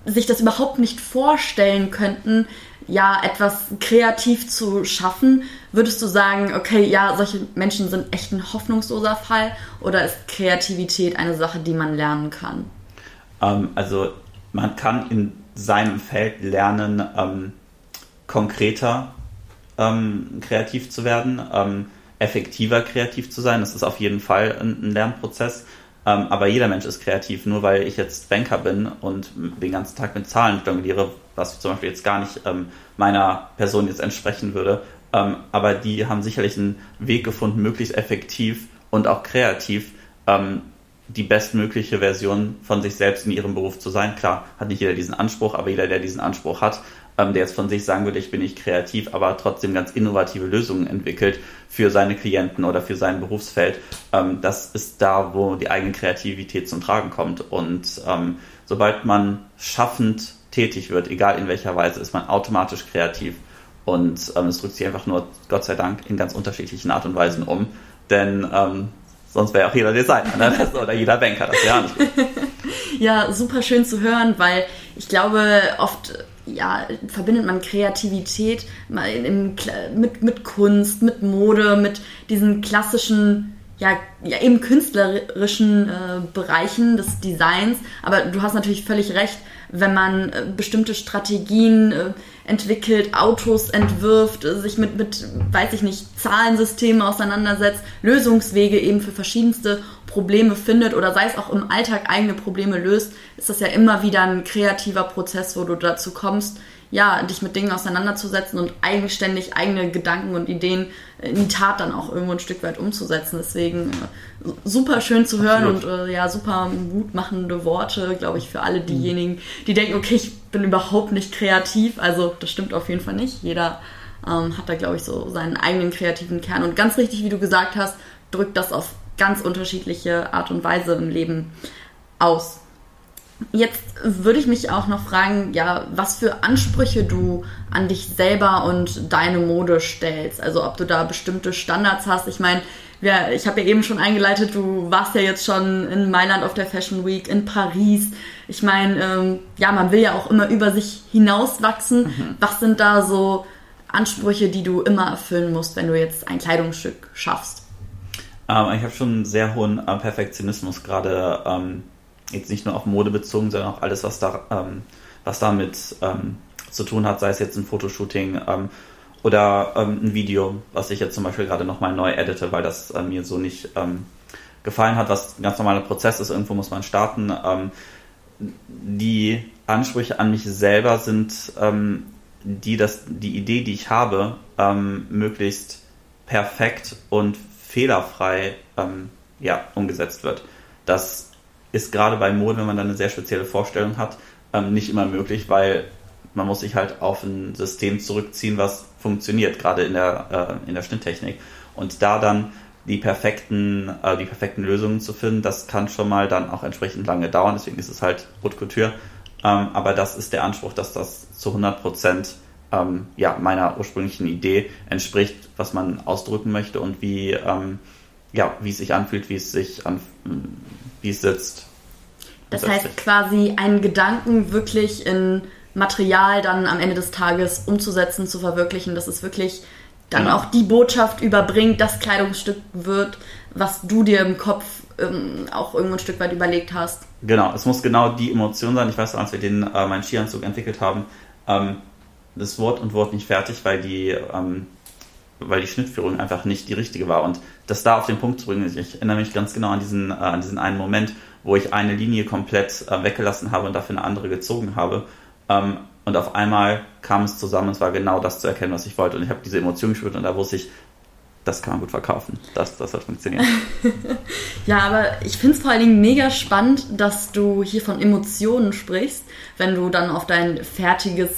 sich das überhaupt nicht vorstellen könnten, ja, etwas kreativ zu schaffen, würdest du sagen, okay, ja, solche Menschen sind echt ein hoffnungsloser Fall oder ist Kreativität eine Sache, die man lernen kann? Ähm, also man kann in seinem Feld lernen, ähm, konkreter ähm, kreativ zu werden, ähm, effektiver kreativ zu sein. Das ist auf jeden Fall ein, ein Lernprozess. Ähm, aber jeder Mensch ist kreativ. Nur weil ich jetzt Banker bin und den ganzen Tag mit Zahlen jongliere, was zum Beispiel jetzt gar nicht ähm, meiner Person jetzt entsprechen würde. Ähm, aber die haben sicherlich einen Weg gefunden, möglichst effektiv und auch kreativ ähm, die bestmögliche Version von sich selbst in ihrem Beruf zu sein. Klar, hat nicht jeder diesen Anspruch, aber jeder, der diesen Anspruch hat, ähm, der jetzt von sich sagen würde, ich bin nicht kreativ, aber trotzdem ganz innovative Lösungen entwickelt für seine Klienten oder für sein Berufsfeld, ähm, das ist da, wo die eigene Kreativität zum Tragen kommt. Und ähm, sobald man schaffend tätig wird, egal in welcher Weise, ist man automatisch kreativ. Und ähm, es drückt sich einfach nur, Gott sei Dank, in ganz unterschiedlichen Art und Weisen um. Denn ähm, sonst wäre auch jeder Designer ne? oder jeder Banker, das wäre nicht gut. ja, super schön zu hören, weil ich glaube, oft ja, verbindet man Kreativität mit, mit Kunst, mit Mode, mit diesen klassischen ja, ja eben künstlerischen äh, Bereichen des Designs. Aber du hast natürlich völlig recht, wenn man äh, bestimmte Strategien äh, entwickelt, Autos entwirft, äh, sich mit, mit, weiß ich nicht, Zahlensystemen auseinandersetzt, Lösungswege eben für verschiedenste Probleme findet oder sei es auch im Alltag eigene Probleme löst, ist das ja immer wieder ein kreativer Prozess, wo du dazu kommst, ja, dich mit Dingen auseinanderzusetzen und eigenständig eigene Gedanken und Ideen in die Tat dann auch irgendwo ein Stück weit umzusetzen. Deswegen super schön zu hören Absolut. und äh, ja, super mutmachende Worte, glaube ich, für alle mhm. diejenigen, die denken, okay, ich bin überhaupt nicht kreativ. Also das stimmt auf jeden Fall nicht. Jeder ähm, hat da, glaube ich, so seinen eigenen kreativen Kern. Und ganz richtig, wie du gesagt hast, drückt das auf ganz unterschiedliche Art und Weise im Leben aus. Jetzt würde ich mich auch noch fragen, ja, was für Ansprüche du an dich selber und deine Mode stellst. Also ob du da bestimmte Standards hast. Ich meine, ja, ich habe ja eben schon eingeleitet, du warst ja jetzt schon in Mailand auf der Fashion Week, in Paris. Ich meine, ähm, ja, man will ja auch immer über sich hinauswachsen. Mhm. Was sind da so Ansprüche, die du immer erfüllen musst, wenn du jetzt ein Kleidungsstück schaffst? Ähm, ich habe schon einen sehr hohen äh, Perfektionismus, gerade ähm, jetzt nicht nur auf Mode bezogen, sondern auch alles, was da, ähm, was damit ähm, zu tun hat, sei es jetzt ein Fotoshooting ähm, oder ähm, ein Video, was ich jetzt zum Beispiel gerade nochmal neu edite, weil das äh, mir so nicht gefallen hat, was ein ganz normaler Prozess ist, irgendwo muss man starten. die Ansprüche an mich selber sind die, dass die Idee, die ich habe, möglichst perfekt und fehlerfrei ähm, ja, umgesetzt wird. Das ist gerade bei Mode, wenn man dann eine sehr spezielle Vorstellung hat, ähm, nicht immer möglich, weil man muss sich halt auf ein System zurückziehen, was funktioniert, gerade in der, äh, in der Schnitttechnik. Und da dann die perfekten, äh, die perfekten Lösungen zu finden, das kann schon mal dann auch entsprechend lange dauern. Deswegen ist es halt Haute Couture. Ähm, aber das ist der Anspruch, dass das zu 100 Prozent ähm, ja, meiner ursprünglichen Idee entspricht, was man ausdrücken möchte und wie, ähm, ja, wie es sich anfühlt, wie es sich an, wie es sitzt. Das heißt quasi einen Gedanken wirklich in Material dann am Ende des Tages umzusetzen, zu verwirklichen, dass es wirklich dann genau. auch die Botschaft überbringt, das Kleidungsstück wird, was du dir im Kopf ähm, auch irgendwo ein Stück weit überlegt hast. Genau, es muss genau die Emotion sein. Ich weiß noch, als wir den äh, meinen Skianzug entwickelt haben, ähm, das Wort und Wort nicht fertig, weil die, ähm, weil die Schnittführung einfach nicht die richtige war. Und das da auf den Punkt zu bringen, ich erinnere mich ganz genau an diesen, äh, an diesen einen Moment, wo ich eine Linie komplett äh, weggelassen habe und dafür eine andere gezogen habe. Ähm, und auf einmal kam es zusammen, es war genau das zu erkennen, was ich wollte. Und ich habe diese Emotion gespürt und da wusste ich, das kann man gut verkaufen. Das, das hat funktioniert. ja, aber ich finde es vor allen Dingen mega spannend, dass du hier von Emotionen sprichst, wenn du dann auf dein fertiges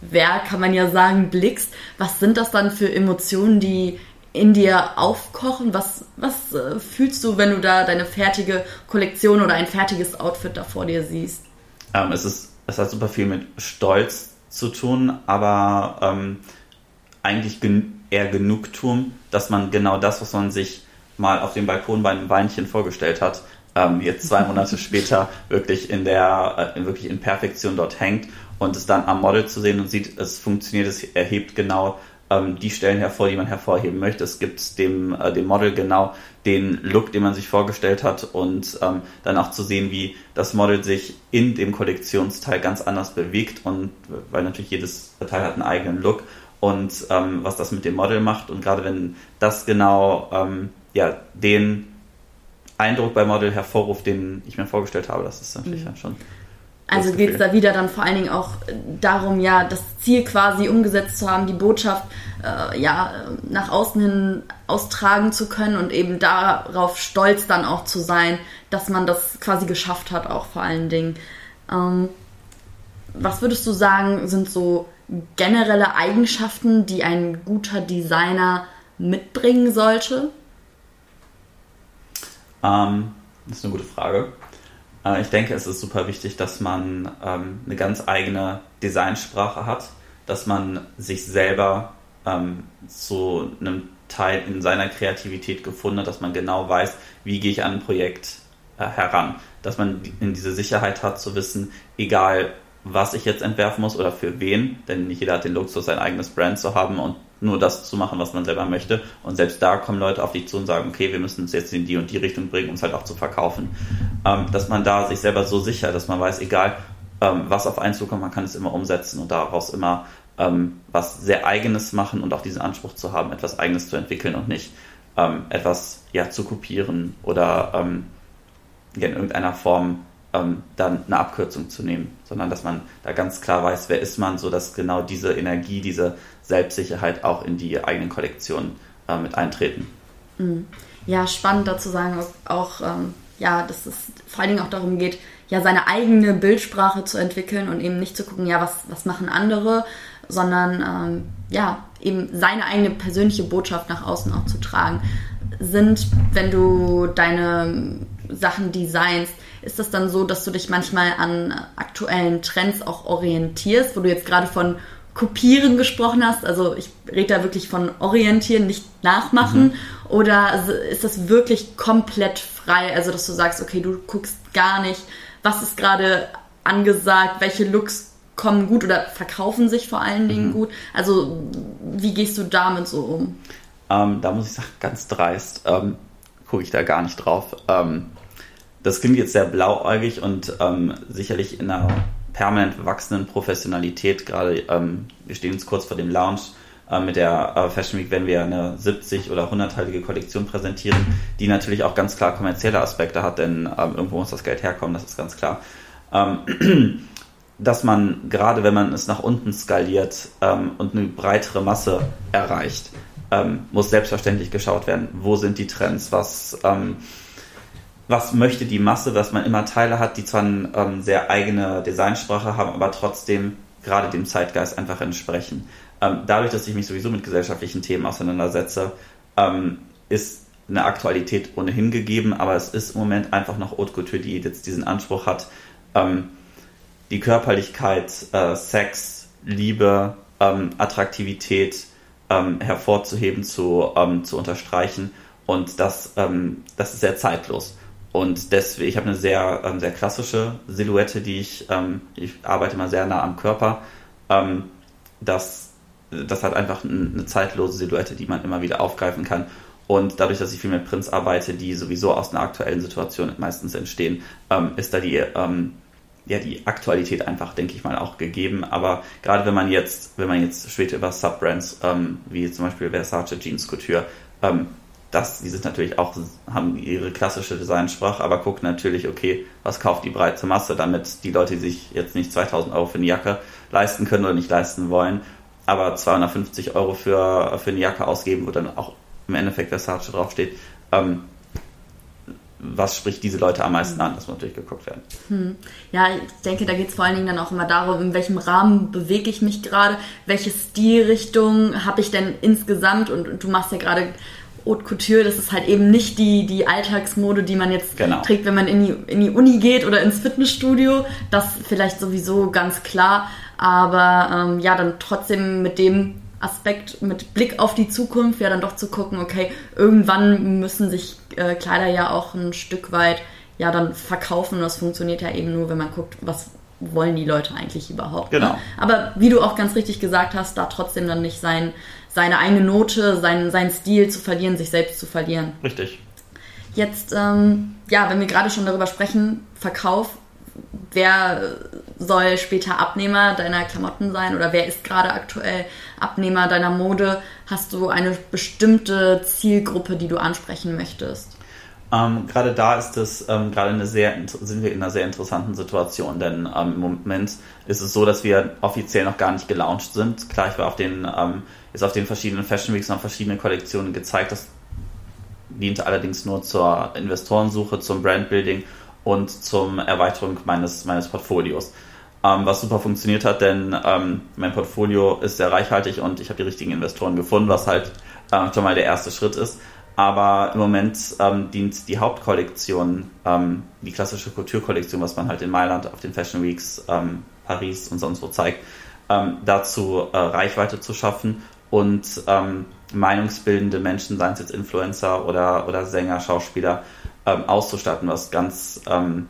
Werk, kann man ja sagen, blickst. Was sind das dann für Emotionen, die in dir aufkochen? Was, was äh, fühlst du, wenn du da deine fertige Kollektion oder ein fertiges Outfit da vor dir siehst? Ähm, es, ist, es hat super viel mit Stolz zu tun, aber ähm, eigentlich gen eher Genugtuung, dass man genau das, was man sich mal auf dem Balkon bei einem Weinchen vorgestellt hat, ähm, jetzt zwei Monate später wirklich in der, äh, wirklich in Perfektion dort hängt und es dann am Model zu sehen und sieht, es funktioniert, es erhebt genau ähm, die Stellen hervor, die man hervorheben möchte. Es gibt dem, äh, dem Model genau den Look, den man sich vorgestellt hat und ähm, dann auch zu sehen, wie das Model sich in dem Kollektionsteil ganz anders bewegt und weil natürlich jedes Teil hat einen eigenen Look und ähm, was das mit dem Model macht und gerade wenn das genau ähm, ja, den Eindruck bei Model hervorruft, den ich mir vorgestellt habe, das ist natürlich mhm. ja schon also geht es da wieder dann vor allen Dingen auch darum, ja, das Ziel quasi umgesetzt zu haben, die Botschaft äh, ja nach außen hin austragen zu können und eben darauf stolz dann auch zu sein, dass man das quasi geschafft hat, auch vor allen Dingen. Ähm, was würdest du sagen, sind so generelle Eigenschaften, die ein guter Designer mitbringen sollte? Ähm, das ist eine gute Frage. Äh, ich denke, es ist super wichtig, dass man ähm, eine ganz eigene Designsprache hat, dass man sich selber ähm, zu einem Teil in seiner Kreativität gefunden hat, dass man genau weiß, wie gehe ich an ein Projekt äh, heran, dass man in diese Sicherheit hat zu wissen, egal was ich jetzt entwerfen muss oder für wen, denn jeder hat den Luxus, sein eigenes Brand zu haben und nur das zu machen, was man selber möchte. Und selbst da kommen Leute auf dich zu und sagen, okay, wir müssen uns jetzt in die und die Richtung bringen, um es halt auch zu verkaufen. Ähm, dass man da sich selber so sicher, dass man weiß, egal ähm, was auf einen zukommt, man kann es immer umsetzen und daraus immer ähm, was sehr Eigenes machen und auch diesen Anspruch zu haben, etwas Eigenes zu entwickeln und nicht ähm, etwas ja, zu kopieren oder ähm, in irgendeiner Form ähm, dann eine Abkürzung zu nehmen, sondern dass man da ganz klar weiß, wer ist man, so dass genau diese Energie, diese Selbstsicherheit auch in die eigenen Kollektionen äh, mit eintreten. Mhm. Ja, spannend dazu sagen, auch, ähm, ja, dass es vor allen Dingen auch darum geht, ja, seine eigene Bildsprache zu entwickeln und eben nicht zu gucken, ja, was, was machen andere, sondern ähm, ja, eben seine eigene persönliche Botschaft nach außen auch zu tragen. Sind, wenn du deine Sachen designst, ist das dann so, dass du dich manchmal an aktuellen Trends auch orientierst, wo du jetzt gerade von Kopieren gesprochen hast? Also ich rede da wirklich von orientieren, nicht nachmachen. Mhm. Oder ist das wirklich komplett frei? Also dass du sagst, okay, du guckst gar nicht, was ist gerade angesagt, welche Looks kommen gut oder verkaufen sich vor allen Dingen mhm. gut. Also wie gehst du damit so um? Ähm, da muss ich sagen, ganz dreist ähm, gucke ich da gar nicht drauf. Ähm, das klingt jetzt sehr blauäugig und ähm, sicherlich in einer permanent wachsenden Professionalität. Gerade ähm, wir stehen uns kurz vor dem Launch äh, mit der äh, Fashion Week, wenn wir eine 70 oder 100-teilige Kollektion präsentieren, die natürlich auch ganz klar kommerzielle Aspekte hat, denn ähm, irgendwo muss das Geld herkommen, das ist ganz klar. Ähm, dass man gerade wenn man es nach unten skaliert ähm, und eine breitere Masse erreicht, ähm, muss selbstverständlich geschaut werden, wo sind die Trends, was ähm, was möchte die Masse, dass man immer Teile hat, die zwar eine ähm, sehr eigene Designsprache haben, aber trotzdem gerade dem Zeitgeist einfach entsprechen. Ähm, dadurch, dass ich mich sowieso mit gesellschaftlichen Themen auseinandersetze, ähm, ist eine Aktualität ohnehin gegeben, aber es ist im Moment einfach noch Haute Couture, die jetzt diesen Anspruch hat, ähm, die Körperlichkeit, äh, Sex, Liebe, ähm, Attraktivität ähm, hervorzuheben, zu, zu unterstreichen und das, ähm, das ist sehr zeitlos. Und deswegen, ich habe eine sehr, ähm, sehr klassische Silhouette, die ich, ich arbeite immer sehr nah am Körper. das, das hat einfach eine zeitlose Silhouette, die man immer wieder aufgreifen kann und dadurch, dass ich viel mit Prints arbeite, die sowieso aus einer aktuellen Situation meistens entstehen, ähm, ist da die, ähm, ja, die Aktualität einfach, denke ich mal, auch gegeben. Aber gerade wenn man jetzt, wenn man jetzt später über Subbrands, ähm, wie zum Beispiel Versace Jeans Couture, ähm, das, die sind natürlich auch, haben ihre klassische Designsprache, aber gucken natürlich, okay, was kauft die breite Masse, damit die Leute, die sich jetzt nicht 2000 Euro für eine Jacke leisten können oder nicht leisten wollen, aber 250 Euro für, für eine Jacke ausgeben, wo dann auch im Endeffekt Versace draufsteht, ähm, was spricht diese Leute am meisten an? Das muss natürlich geguckt werden. Hm. Ja, ich denke, da geht es vor allen Dingen dann auch immer darum, in welchem Rahmen bewege ich mich gerade, welche Stilrichtung habe ich denn insgesamt und, und du machst ja gerade Haute Couture, das ist halt eben nicht die, die Alltagsmode, die man jetzt genau. trägt, wenn man in die, in die Uni geht oder ins Fitnessstudio. Das vielleicht sowieso ganz klar. Aber ähm, ja, dann trotzdem mit dem Aspekt mit Blick auf die Zukunft ja dann doch zu gucken, okay, irgendwann müssen sich äh, Kleider ja auch ein Stück weit ja dann verkaufen. Das funktioniert ja eben nur, wenn man guckt, was wollen die Leute eigentlich überhaupt. Ne? Genau. Ne? Aber wie du auch ganz richtig gesagt hast, da trotzdem dann nicht sein, seine eigene Note, sein, seinen Stil zu verlieren, sich selbst zu verlieren. Richtig. Jetzt, ähm, ja, wenn wir gerade schon darüber sprechen, Verkauf, wer soll später Abnehmer deiner Klamotten sein oder wer ist gerade aktuell Abnehmer deiner Mode? Hast du eine bestimmte Zielgruppe, die du ansprechen möchtest? Ähm, gerade da ist es ähm, gerade eine sehr sind wir in einer sehr interessanten Situation, denn ähm, im Moment ist es so, dass wir offiziell noch gar nicht gelauncht sind. Klar, ich war auf den ähm, ist auf den verschiedenen Fashion Weeks noch verschiedene Kollektionen gezeigt. Das diente allerdings nur zur Investorensuche, zum Brandbuilding und zum Erweiterung meines, meines Portfolios. Ähm, was super funktioniert hat, denn ähm, mein Portfolio ist sehr reichhaltig und ich habe die richtigen Investoren gefunden, was halt äh, schon mal der erste Schritt ist. Aber im Moment ähm, dient die Hauptkollektion, ähm, die klassische Kulturkollektion, was man halt in Mailand auf den Fashion Weeks, ähm, Paris und sonst wo zeigt, ähm, dazu äh, Reichweite zu schaffen und meinungsbildende Menschen, seien es jetzt Influencer oder, oder Sänger, Schauspieler, ähm, auszustatten, was ganz ähm,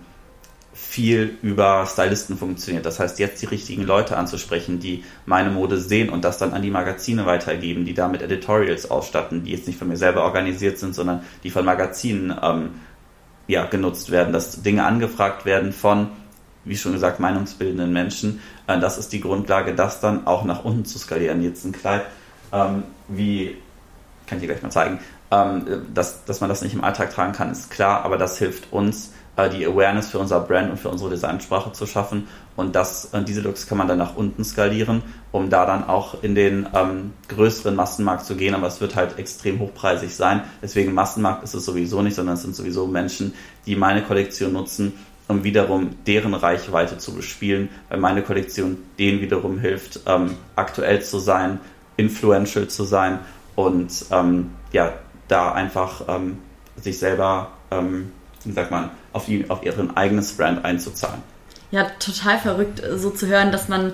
viel über Stylisten funktioniert. Das heißt, jetzt die richtigen Leute anzusprechen, die meine Mode sehen und das dann an die Magazine weitergeben, die damit Editorials ausstatten, die jetzt nicht von mir selber organisiert sind, sondern die von Magazinen ähm, ja, genutzt werden, dass Dinge angefragt werden von, wie schon gesagt, meinungsbildenden Menschen. Äh, das ist die Grundlage, das dann auch nach unten zu skalieren. Jetzt ein Kleid, ähm, wie, kann ich dir gleich mal zeigen, ähm, dass, dass man das nicht im Alltag tragen kann, ist klar, aber das hilft uns, äh, die Awareness für unser Brand und für unsere Designsprache zu schaffen. Und das, äh, diese Looks kann man dann nach unten skalieren, um da dann auch in den ähm, größeren Massenmarkt zu gehen. Aber es wird halt extrem hochpreisig sein. Deswegen Massenmarkt ist es sowieso nicht, sondern es sind sowieso Menschen, die meine Kollektion nutzen, um wiederum deren Reichweite zu bespielen, weil meine Kollektion denen wiederum hilft, ähm, aktuell zu sein, influential zu sein und ähm, ja, da einfach ähm, sich selber, ähm, wie sagt man, auf, die, auf ihren eigenes Brand einzuzahlen. Ja, total verrückt, äh, so zu hören, dass man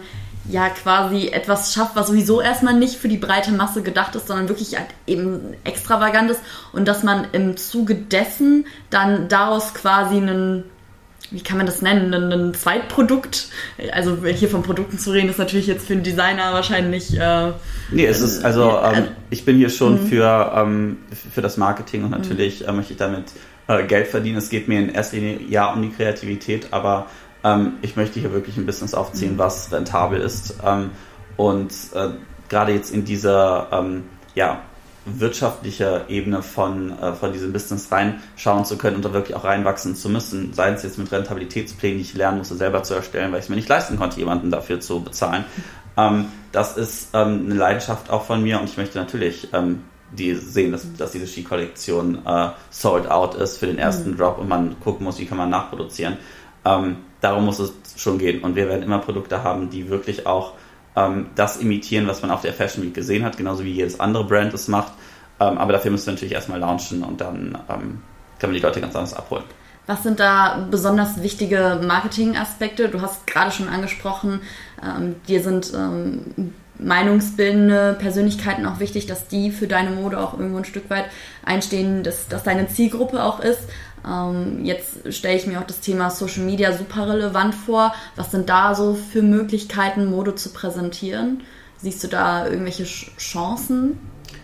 ja quasi etwas schafft, was sowieso erstmal nicht für die breite Masse gedacht ist, sondern wirklich halt eben extravagant ist und dass man im Zuge dessen dann daraus quasi einen wie kann man das nennen, ein, ein, Zweitprodukt. Also hier von Produkten zu reden, ist natürlich jetzt für einen Designer wahrscheinlich. Äh, nee, es ist, also äh, ähm, ich bin hier schon mhm. für, ähm, für das Marketing und natürlich äh, möchte ich damit äh, Geld verdienen. Es geht mir in erster Linie ja um die Kreativität, aber ähm, ich möchte hier wirklich ein Business aufziehen, mhm. was rentabel ist. Ähm, und äh, gerade jetzt in dieser ähm, ja, wirtschaftliche Ebene von, äh, von diesem Business reinschauen zu können und da wirklich auch reinwachsen zu müssen, sei es jetzt mit Rentabilitätsplänen, die ich lernen musste, selber zu erstellen, weil ich es mir nicht leisten konnte, jemanden dafür zu bezahlen. Ähm, das ist ähm, eine Leidenschaft auch von mir und ich möchte natürlich ähm, die sehen, dass, dass diese Ski-Kollektion äh, sold out ist für den ersten mhm. Drop und man gucken muss, wie kann man nachproduzieren. Ähm, darum muss es schon gehen und wir werden immer Produkte haben, die wirklich auch ähm, das imitieren, was man auf der Fashion Week gesehen hat, genauso wie jedes andere Brand es macht. Ähm, aber dafür müssen wir natürlich erstmal launchen und dann ähm, können wir die Leute ganz anders abholen. Was sind da besonders wichtige Marketingaspekte? Du hast gerade schon angesprochen, ähm, dir sind ähm, meinungsbildende Persönlichkeiten auch wichtig, dass die für deine Mode auch irgendwo ein Stück weit einstehen, dass das deine Zielgruppe auch ist. Ähm, jetzt stelle ich mir auch das Thema Social Media super relevant vor. Was sind da so für Möglichkeiten, Mode zu präsentieren? Siehst du da irgendwelche Chancen?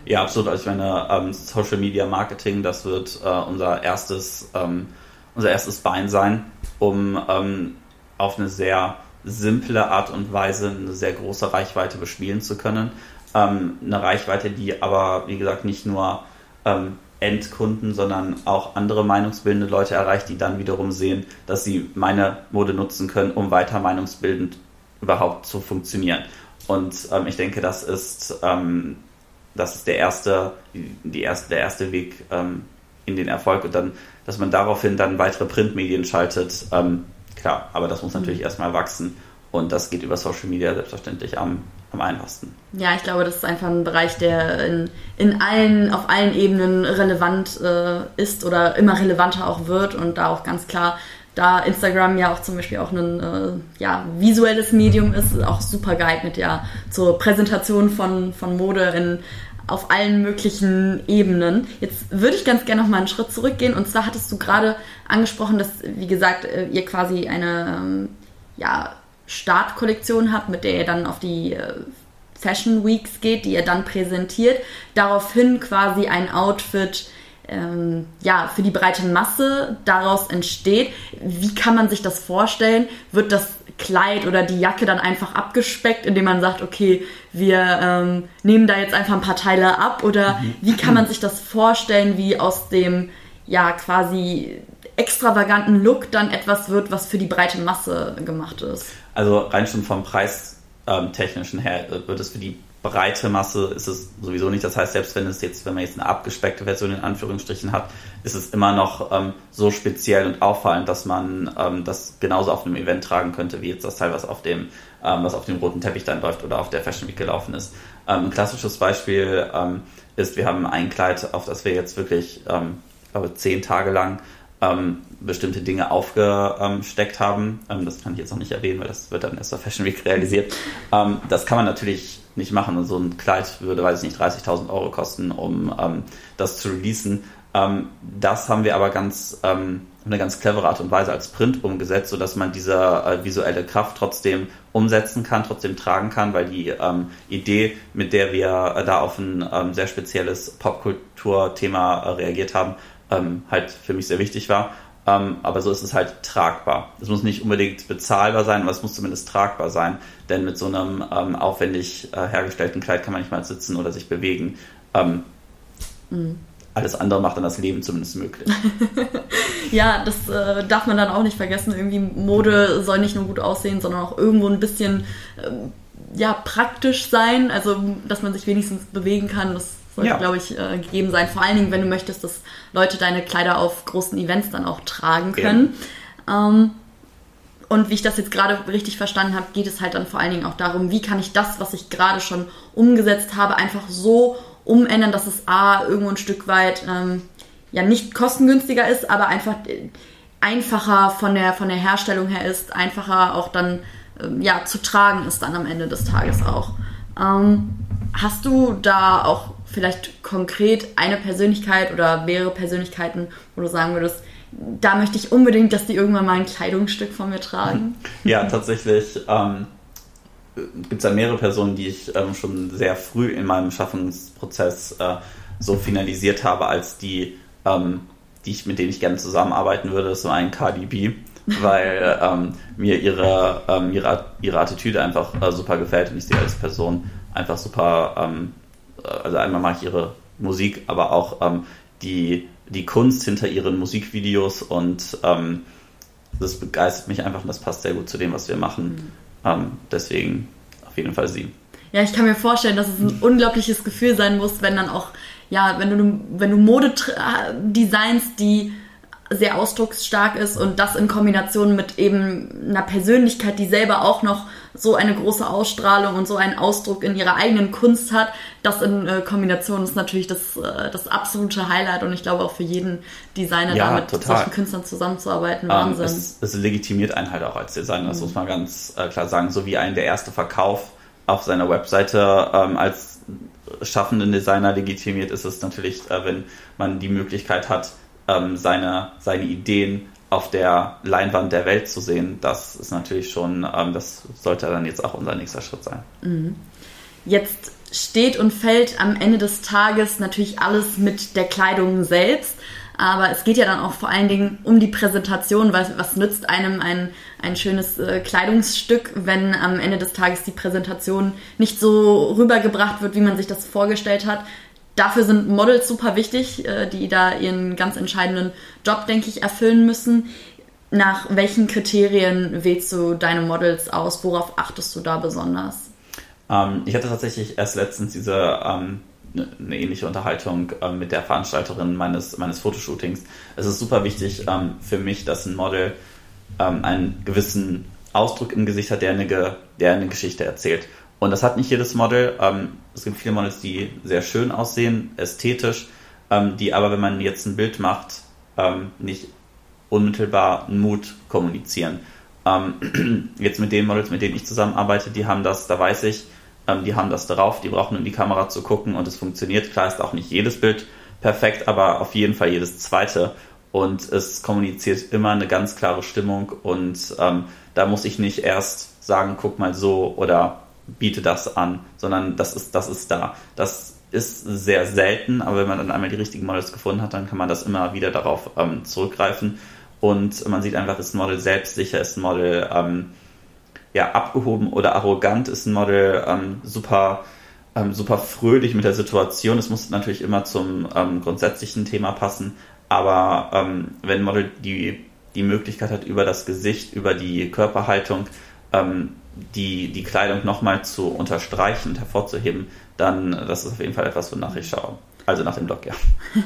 Ja, absolut. Also ich meine, ähm, Social Media Marketing, das wird äh, unser erstes, ähm, unser erstes Bein sein, um ähm, auf eine sehr simple Art und Weise eine sehr große Reichweite bespielen zu können. Ähm, eine Reichweite, die aber, wie gesagt, nicht nur ähm, Endkunden, sondern auch andere meinungsbildende Leute erreicht, die dann wiederum sehen, dass sie meine Mode nutzen können, um weiter meinungsbildend überhaupt zu funktionieren. Und ähm, ich denke, das ist, ähm, das ist der erste, die erste, der erste Weg ähm, in den Erfolg und dann, dass man daraufhin dann weitere Printmedien schaltet, ähm, klar, aber das muss natürlich mhm. erstmal wachsen und das geht über Social Media selbstverständlich am, am einfachsten. Ja, ich glaube, das ist einfach ein Bereich, der in, in allen, auf allen Ebenen relevant äh, ist oder immer relevanter auch wird und da auch ganz klar da Instagram ja auch zum Beispiel auch ein äh, ja, visuelles Medium ist, auch super geeignet ja zur Präsentation von, von Mode in, auf allen möglichen Ebenen. Jetzt würde ich ganz gerne noch mal einen Schritt zurückgehen und zwar hattest du gerade angesprochen, dass, wie gesagt, äh, ihr quasi eine ähm, ja, Startkollektion habt, mit der ihr dann auf die äh, Fashion Weeks geht, die ihr dann präsentiert, daraufhin quasi ein Outfit ähm, ja, für die breite Masse daraus entsteht. Wie kann man sich das vorstellen? Wird das Kleid oder die Jacke dann einfach abgespeckt, indem man sagt, okay, wir ähm, nehmen da jetzt einfach ein paar Teile ab? Oder mhm. wie kann man sich das vorstellen, wie aus dem ja quasi extravaganten Look dann etwas wird, was für die breite Masse gemacht ist? Also rein schon vom Preistechnischen her wird es für die breite Masse ist es sowieso nicht. Das heißt, selbst wenn es jetzt, wenn man jetzt eine abgespeckte Version in Anführungsstrichen hat, ist es immer noch ähm, so speziell und auffallend, dass man ähm, das genauso auf einem Event tragen könnte, wie jetzt das Teil, was auf dem, ähm, was auf dem roten Teppich dann läuft oder auf der Fashion Week gelaufen ist. Ähm, ein klassisches Beispiel ähm, ist, wir haben ein Kleid, auf das wir jetzt wirklich, ähm, ich glaube, zehn Tage lang ähm, bestimmte Dinge aufgesteckt haben. Ähm, das kann ich jetzt noch nicht erwähnen, weil das wird dann erst auf Fashion Week realisiert. Ähm, das kann man natürlich nicht machen. Und so ein Kleid würde, weiß ich nicht, 30.000 Euro kosten, um ähm, das zu releasen. Ähm, das haben wir aber ganz ähm, eine ganz clevere Art und Weise als Print umgesetzt, sodass man diese äh, visuelle Kraft trotzdem umsetzen kann, trotzdem tragen kann, weil die ähm, Idee, mit der wir äh, da auf ein ähm, sehr spezielles Popkulturthema äh, reagiert haben, ähm, halt für mich sehr wichtig war. Ähm, aber so ist es halt tragbar. Es muss nicht unbedingt bezahlbar sein, aber es muss zumindest tragbar sein. Denn mit so einem ähm, aufwendig äh, hergestellten Kleid kann man nicht mal sitzen oder sich bewegen. Ähm, mhm. Alles andere macht dann das Leben zumindest möglich. ja, das äh, darf man dann auch nicht vergessen. Irgendwie Mode soll nicht nur gut aussehen, sondern auch irgendwo ein bisschen äh, ja, praktisch sein. Also, dass man sich wenigstens bewegen kann. Das sollte, ja. glaube ich, äh, gegeben sein. Vor allen Dingen, wenn du möchtest, dass Leute deine Kleider auf großen Events dann auch tragen können. Ja. Ähm, und wie ich das jetzt gerade richtig verstanden habe, geht es halt dann vor allen Dingen auch darum, wie kann ich das, was ich gerade schon umgesetzt habe, einfach so umändern, dass es A, irgendwo ein Stück weit ähm, ja nicht kostengünstiger ist, aber einfach äh, einfacher von der, von der Herstellung her ist, einfacher auch dann ähm, ja, zu tragen ist dann am Ende des Tages auch. Ähm, hast du da auch vielleicht konkret eine Persönlichkeit oder mehrere Persönlichkeiten, wo du sagen würdest, da möchte ich unbedingt, dass die irgendwann mal ein Kleidungsstück von mir tragen? Ja, tatsächlich ähm, gibt es da mehrere Personen, die ich ähm, schon sehr früh in meinem Schaffensprozess äh, so finalisiert habe, als die, ähm, die ich, mit denen ich gerne zusammenarbeiten würde. So ein KDB, weil ähm, mir ihre, ähm, ihre, ihre Attitüde einfach äh, super gefällt und ich sie als Person einfach super ähm, also einmal mache ich ihre Musik, aber auch ähm, die, die Kunst hinter ihren Musikvideos und ähm, das begeistert mich einfach und das passt sehr gut zu dem, was wir machen. Mhm. Ähm, deswegen auf jeden Fall sie. Ja, ich kann mir vorstellen, dass es ein unglaubliches Gefühl sein muss, wenn dann auch, ja, wenn du, wenn du Mode designst, die sehr ausdrucksstark ist und das in Kombination mit eben einer Persönlichkeit, die selber auch noch so eine große Ausstrahlung und so einen Ausdruck in ihrer eigenen Kunst hat, das in äh, Kombination ist natürlich das, äh, das absolute Highlight und ich glaube auch für jeden Designer Ja, da mit solchen Künstlern zusammenzuarbeiten, Ähm, Wahnsinn. es, es legitimiert einen halt auch als Designer, das muss man ganz äh, klar sagen. So wie ein der erste Verkauf auf seiner Webseite ähm, als schaffenden Designer legitimiert, ist es natürlich, wenn man die Möglichkeit hat, ähm, seine, seine Ideen auf der Leinwand der Welt zu sehen. Das ist natürlich schon, ähm, das sollte dann jetzt auch unser nächster Schritt sein. Jetzt steht und fällt am Ende des Tages natürlich alles mit der Kleidung selbst. Aber es geht ja dann auch vor allen Dingen um die Präsentation, weil was nützt einem ein, ein schönes äh, Kleidungsstück, wenn am Ende des Tages die Präsentation nicht so rübergebracht wird, wie man sich das vorgestellt hat. Dafür sind Models super wichtig, äh, die da ihren ganz entscheidenden Job, denke ich, erfüllen müssen. Nach welchen Kriterien wählst du deine Models aus? Worauf achtest du da besonders? Ähm, ich hatte tatsächlich erst letztens diese ähm, ne- eine ähnliche Unterhaltung ähm, mit der Veranstalterin meines, meines Fotoshootings. Es ist super wichtig ähm, für mich, dass ein Model ähm, einen gewissen Ausdruck im Gesicht hat, der eine, der eine Geschichte erzählt. Und das hat nicht jedes Model. Ähm, es gibt viele Models, die sehr schön aussehen, ästhetisch, ähm, die aber, wenn man jetzt ein Bild macht, ähm, nicht unmittelbar Mut kommunizieren. Ähm, jetzt mit den Models, mit denen ich zusammenarbeite, die haben das, da weiß ich, ähm, die haben das drauf, die brauchen nur in die Kamera zu gucken und es funktioniert. Klar ist auch nicht jedes Bild perfekt, aber auf jeden Fall jedes zweite. Und es kommuniziert immer eine ganz klare Stimmung und ähm, da muss ich nicht erst sagen, guck mal so oder biete das an, sondern das ist, das ist da. Das ist sehr selten, aber wenn man dann einmal die richtigen Models gefunden hat, dann kann man das immer wieder darauf ähm, zurückgreifen. Und man sieht einfach, ist ein Model selbstsicher, ist ein Model ähm, ja, abgehoben oder arrogant, ist ein Model ähm, super, ähm, super fröhlich mit der Situation. Es muss natürlich immer zum ähm, grundsätzlichen Thema passen, aber ähm, wenn ein Model die, die Möglichkeit hat, über das Gesicht, über die Körperhaltung, die, die Kleidung nochmal zu unterstreichen und hervorzuheben, dann das ist auf jeden Fall etwas, wonach ich schaue. Also nach dem Blog, ja.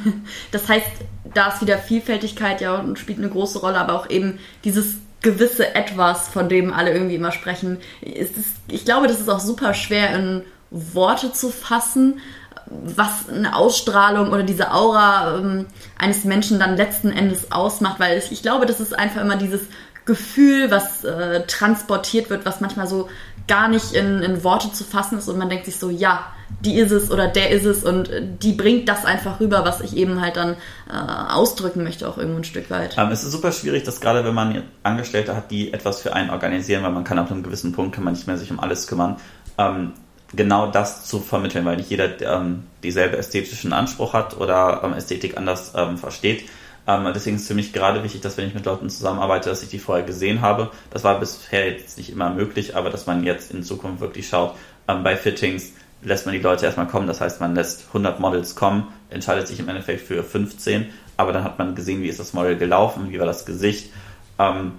Das heißt, da ist wieder Vielfältigkeit ja und spielt eine große Rolle, aber auch eben dieses gewisse Etwas, von dem alle irgendwie immer sprechen. Ist, ich glaube, das ist auch super schwer in Worte zu fassen, was eine Ausstrahlung oder diese Aura ähm, eines Menschen dann letzten Endes ausmacht, weil ich, ich glaube, das ist einfach immer dieses Gefühl, was äh, transportiert wird, was manchmal so gar nicht in, in Worte zu fassen ist und man denkt sich so, ja, die ist es oder der ist es und äh, die bringt das einfach rüber, was ich eben halt dann äh, ausdrücken möchte, auch irgendwo ein Stück weit. Ähm, es ist super schwierig, dass gerade wenn man Angestellte hat, die etwas für einen organisieren, weil man kann ab einem gewissen Punkt kann man nicht mehr sich um alles kümmern, ähm, genau das zu vermitteln, weil nicht jeder ähm, dieselbe ästhetischen Anspruch hat oder ähm, Ästhetik anders ähm, versteht. Ähm, deswegen ist es für mich gerade wichtig, dass wenn ich mit Leuten zusammenarbeite, dass ich die vorher gesehen habe. Das war bisher jetzt nicht immer möglich, aber dass man jetzt in Zukunft wirklich schaut, ähm, bei Fittings lässt man die Leute erstmal kommen. Das heißt, man lässt 100 Models kommen, entscheidet sich im Endeffekt für 15, aber dann hat man gesehen, wie ist das Model gelaufen, wie war das Gesicht. Ähm,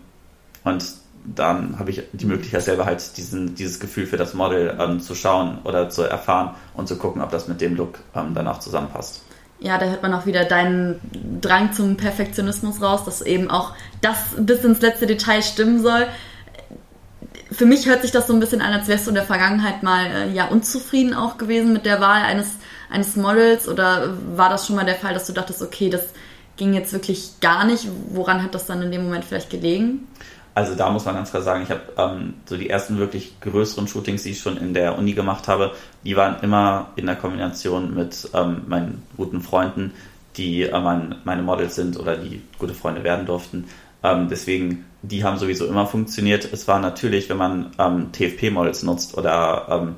und dann habe ich die Möglichkeit selber halt diesen, dieses Gefühl für das Model ähm, zu schauen oder zu erfahren und zu gucken, ob das mit dem Look ähm, danach zusammenpasst. Ja, da hört man auch wieder deinen Drang zum Perfektionismus raus, dass eben auch das bis ins letzte Detail stimmen soll. Für mich hört sich das so ein bisschen an, als wärst du in der Vergangenheit mal äh, ja unzufrieden auch gewesen mit der Wahl eines, eines Models oder war das schon mal der Fall, dass du dachtest, okay, das ging jetzt wirklich gar nicht? Woran hat das dann in dem Moment vielleicht gelegen? Also da muss man ganz klar sagen, ich habe ähm, so die ersten wirklich größeren Shootings, die ich schon in der Uni gemacht habe, die waren immer in der Kombination mit ähm, meinen guten Freunden, die äh, mein, meine Models sind oder die gute Freunde werden durften. Ähm, deswegen, die haben sowieso immer funktioniert. Es war natürlich, wenn man ähm, TFP-Models nutzt oder ähm,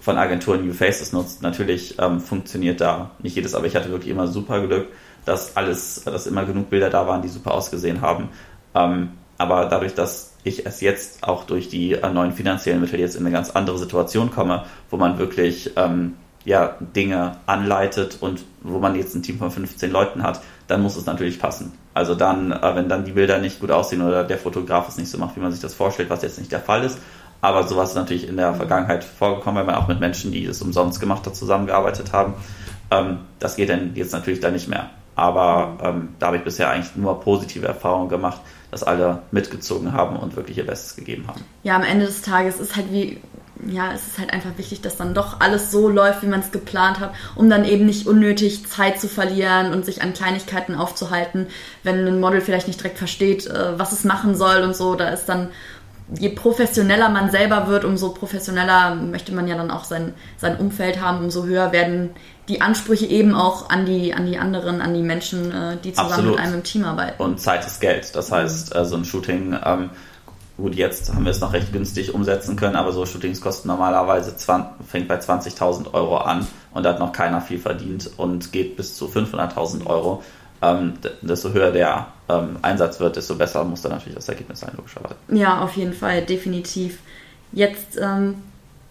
von Agenturen New Faces nutzt, natürlich ähm, funktioniert da nicht jedes, aber ich hatte wirklich immer super Glück, dass alles, dass immer genug Bilder da waren, die super ausgesehen haben. Ähm, aber dadurch, dass ich erst jetzt auch durch die äh, neuen finanziellen Mittel jetzt in eine ganz andere Situation komme, wo man wirklich ähm, ja, Dinge anleitet und wo man jetzt ein Team von 15 Leuten hat, dann muss es natürlich passen. Also dann, äh, wenn dann die Bilder nicht gut aussehen oder der Fotograf es nicht so macht, wie man sich das vorstellt, was jetzt nicht der Fall ist. Aber sowas ist natürlich in der Vergangenheit vorgekommen, weil man auch mit Menschen, die es umsonst gemacht hat, zusammengearbeitet haben. Ähm, das geht dann jetzt natürlich da nicht mehr. aber ähm, da habe ich bisher eigentlich nur positive Erfahrungen gemacht, dass alle mitgezogen haben und wirklich ihr Bestes gegeben haben. Ja, am Ende des Tages ist halt wie, ja, es ist halt einfach wichtig, dass dann doch alles so läuft, wie man es geplant hat, um dann eben nicht unnötig Zeit zu verlieren und sich an Kleinigkeiten aufzuhalten, wenn ein Model vielleicht nicht direkt versteht, äh, was es machen soll und so. Da ist dann je professioneller man selber wird, umso professioneller möchte man ja dann auch sein, sein Umfeld haben, umso höher werden die Ansprüche eben auch an die, an die anderen, an die Menschen, äh, die zusammen Absolut. mit einem im Team arbeiten. Und Zeit ist Geld. Das heißt, mhm. so ein Shooting, ähm, gut, jetzt haben wir es noch recht günstig umsetzen können, aber so Shootings kosten normalerweise 20, fängt bei 20.000 Euro an und da hat noch keiner viel verdient und geht bis zu 500.000 Euro ähm, desto höher der ähm, Einsatz wird, desto besser muss dann natürlich das Ergebnis sein, logischerweise. Ja, auf jeden Fall, definitiv. Jetzt ähm,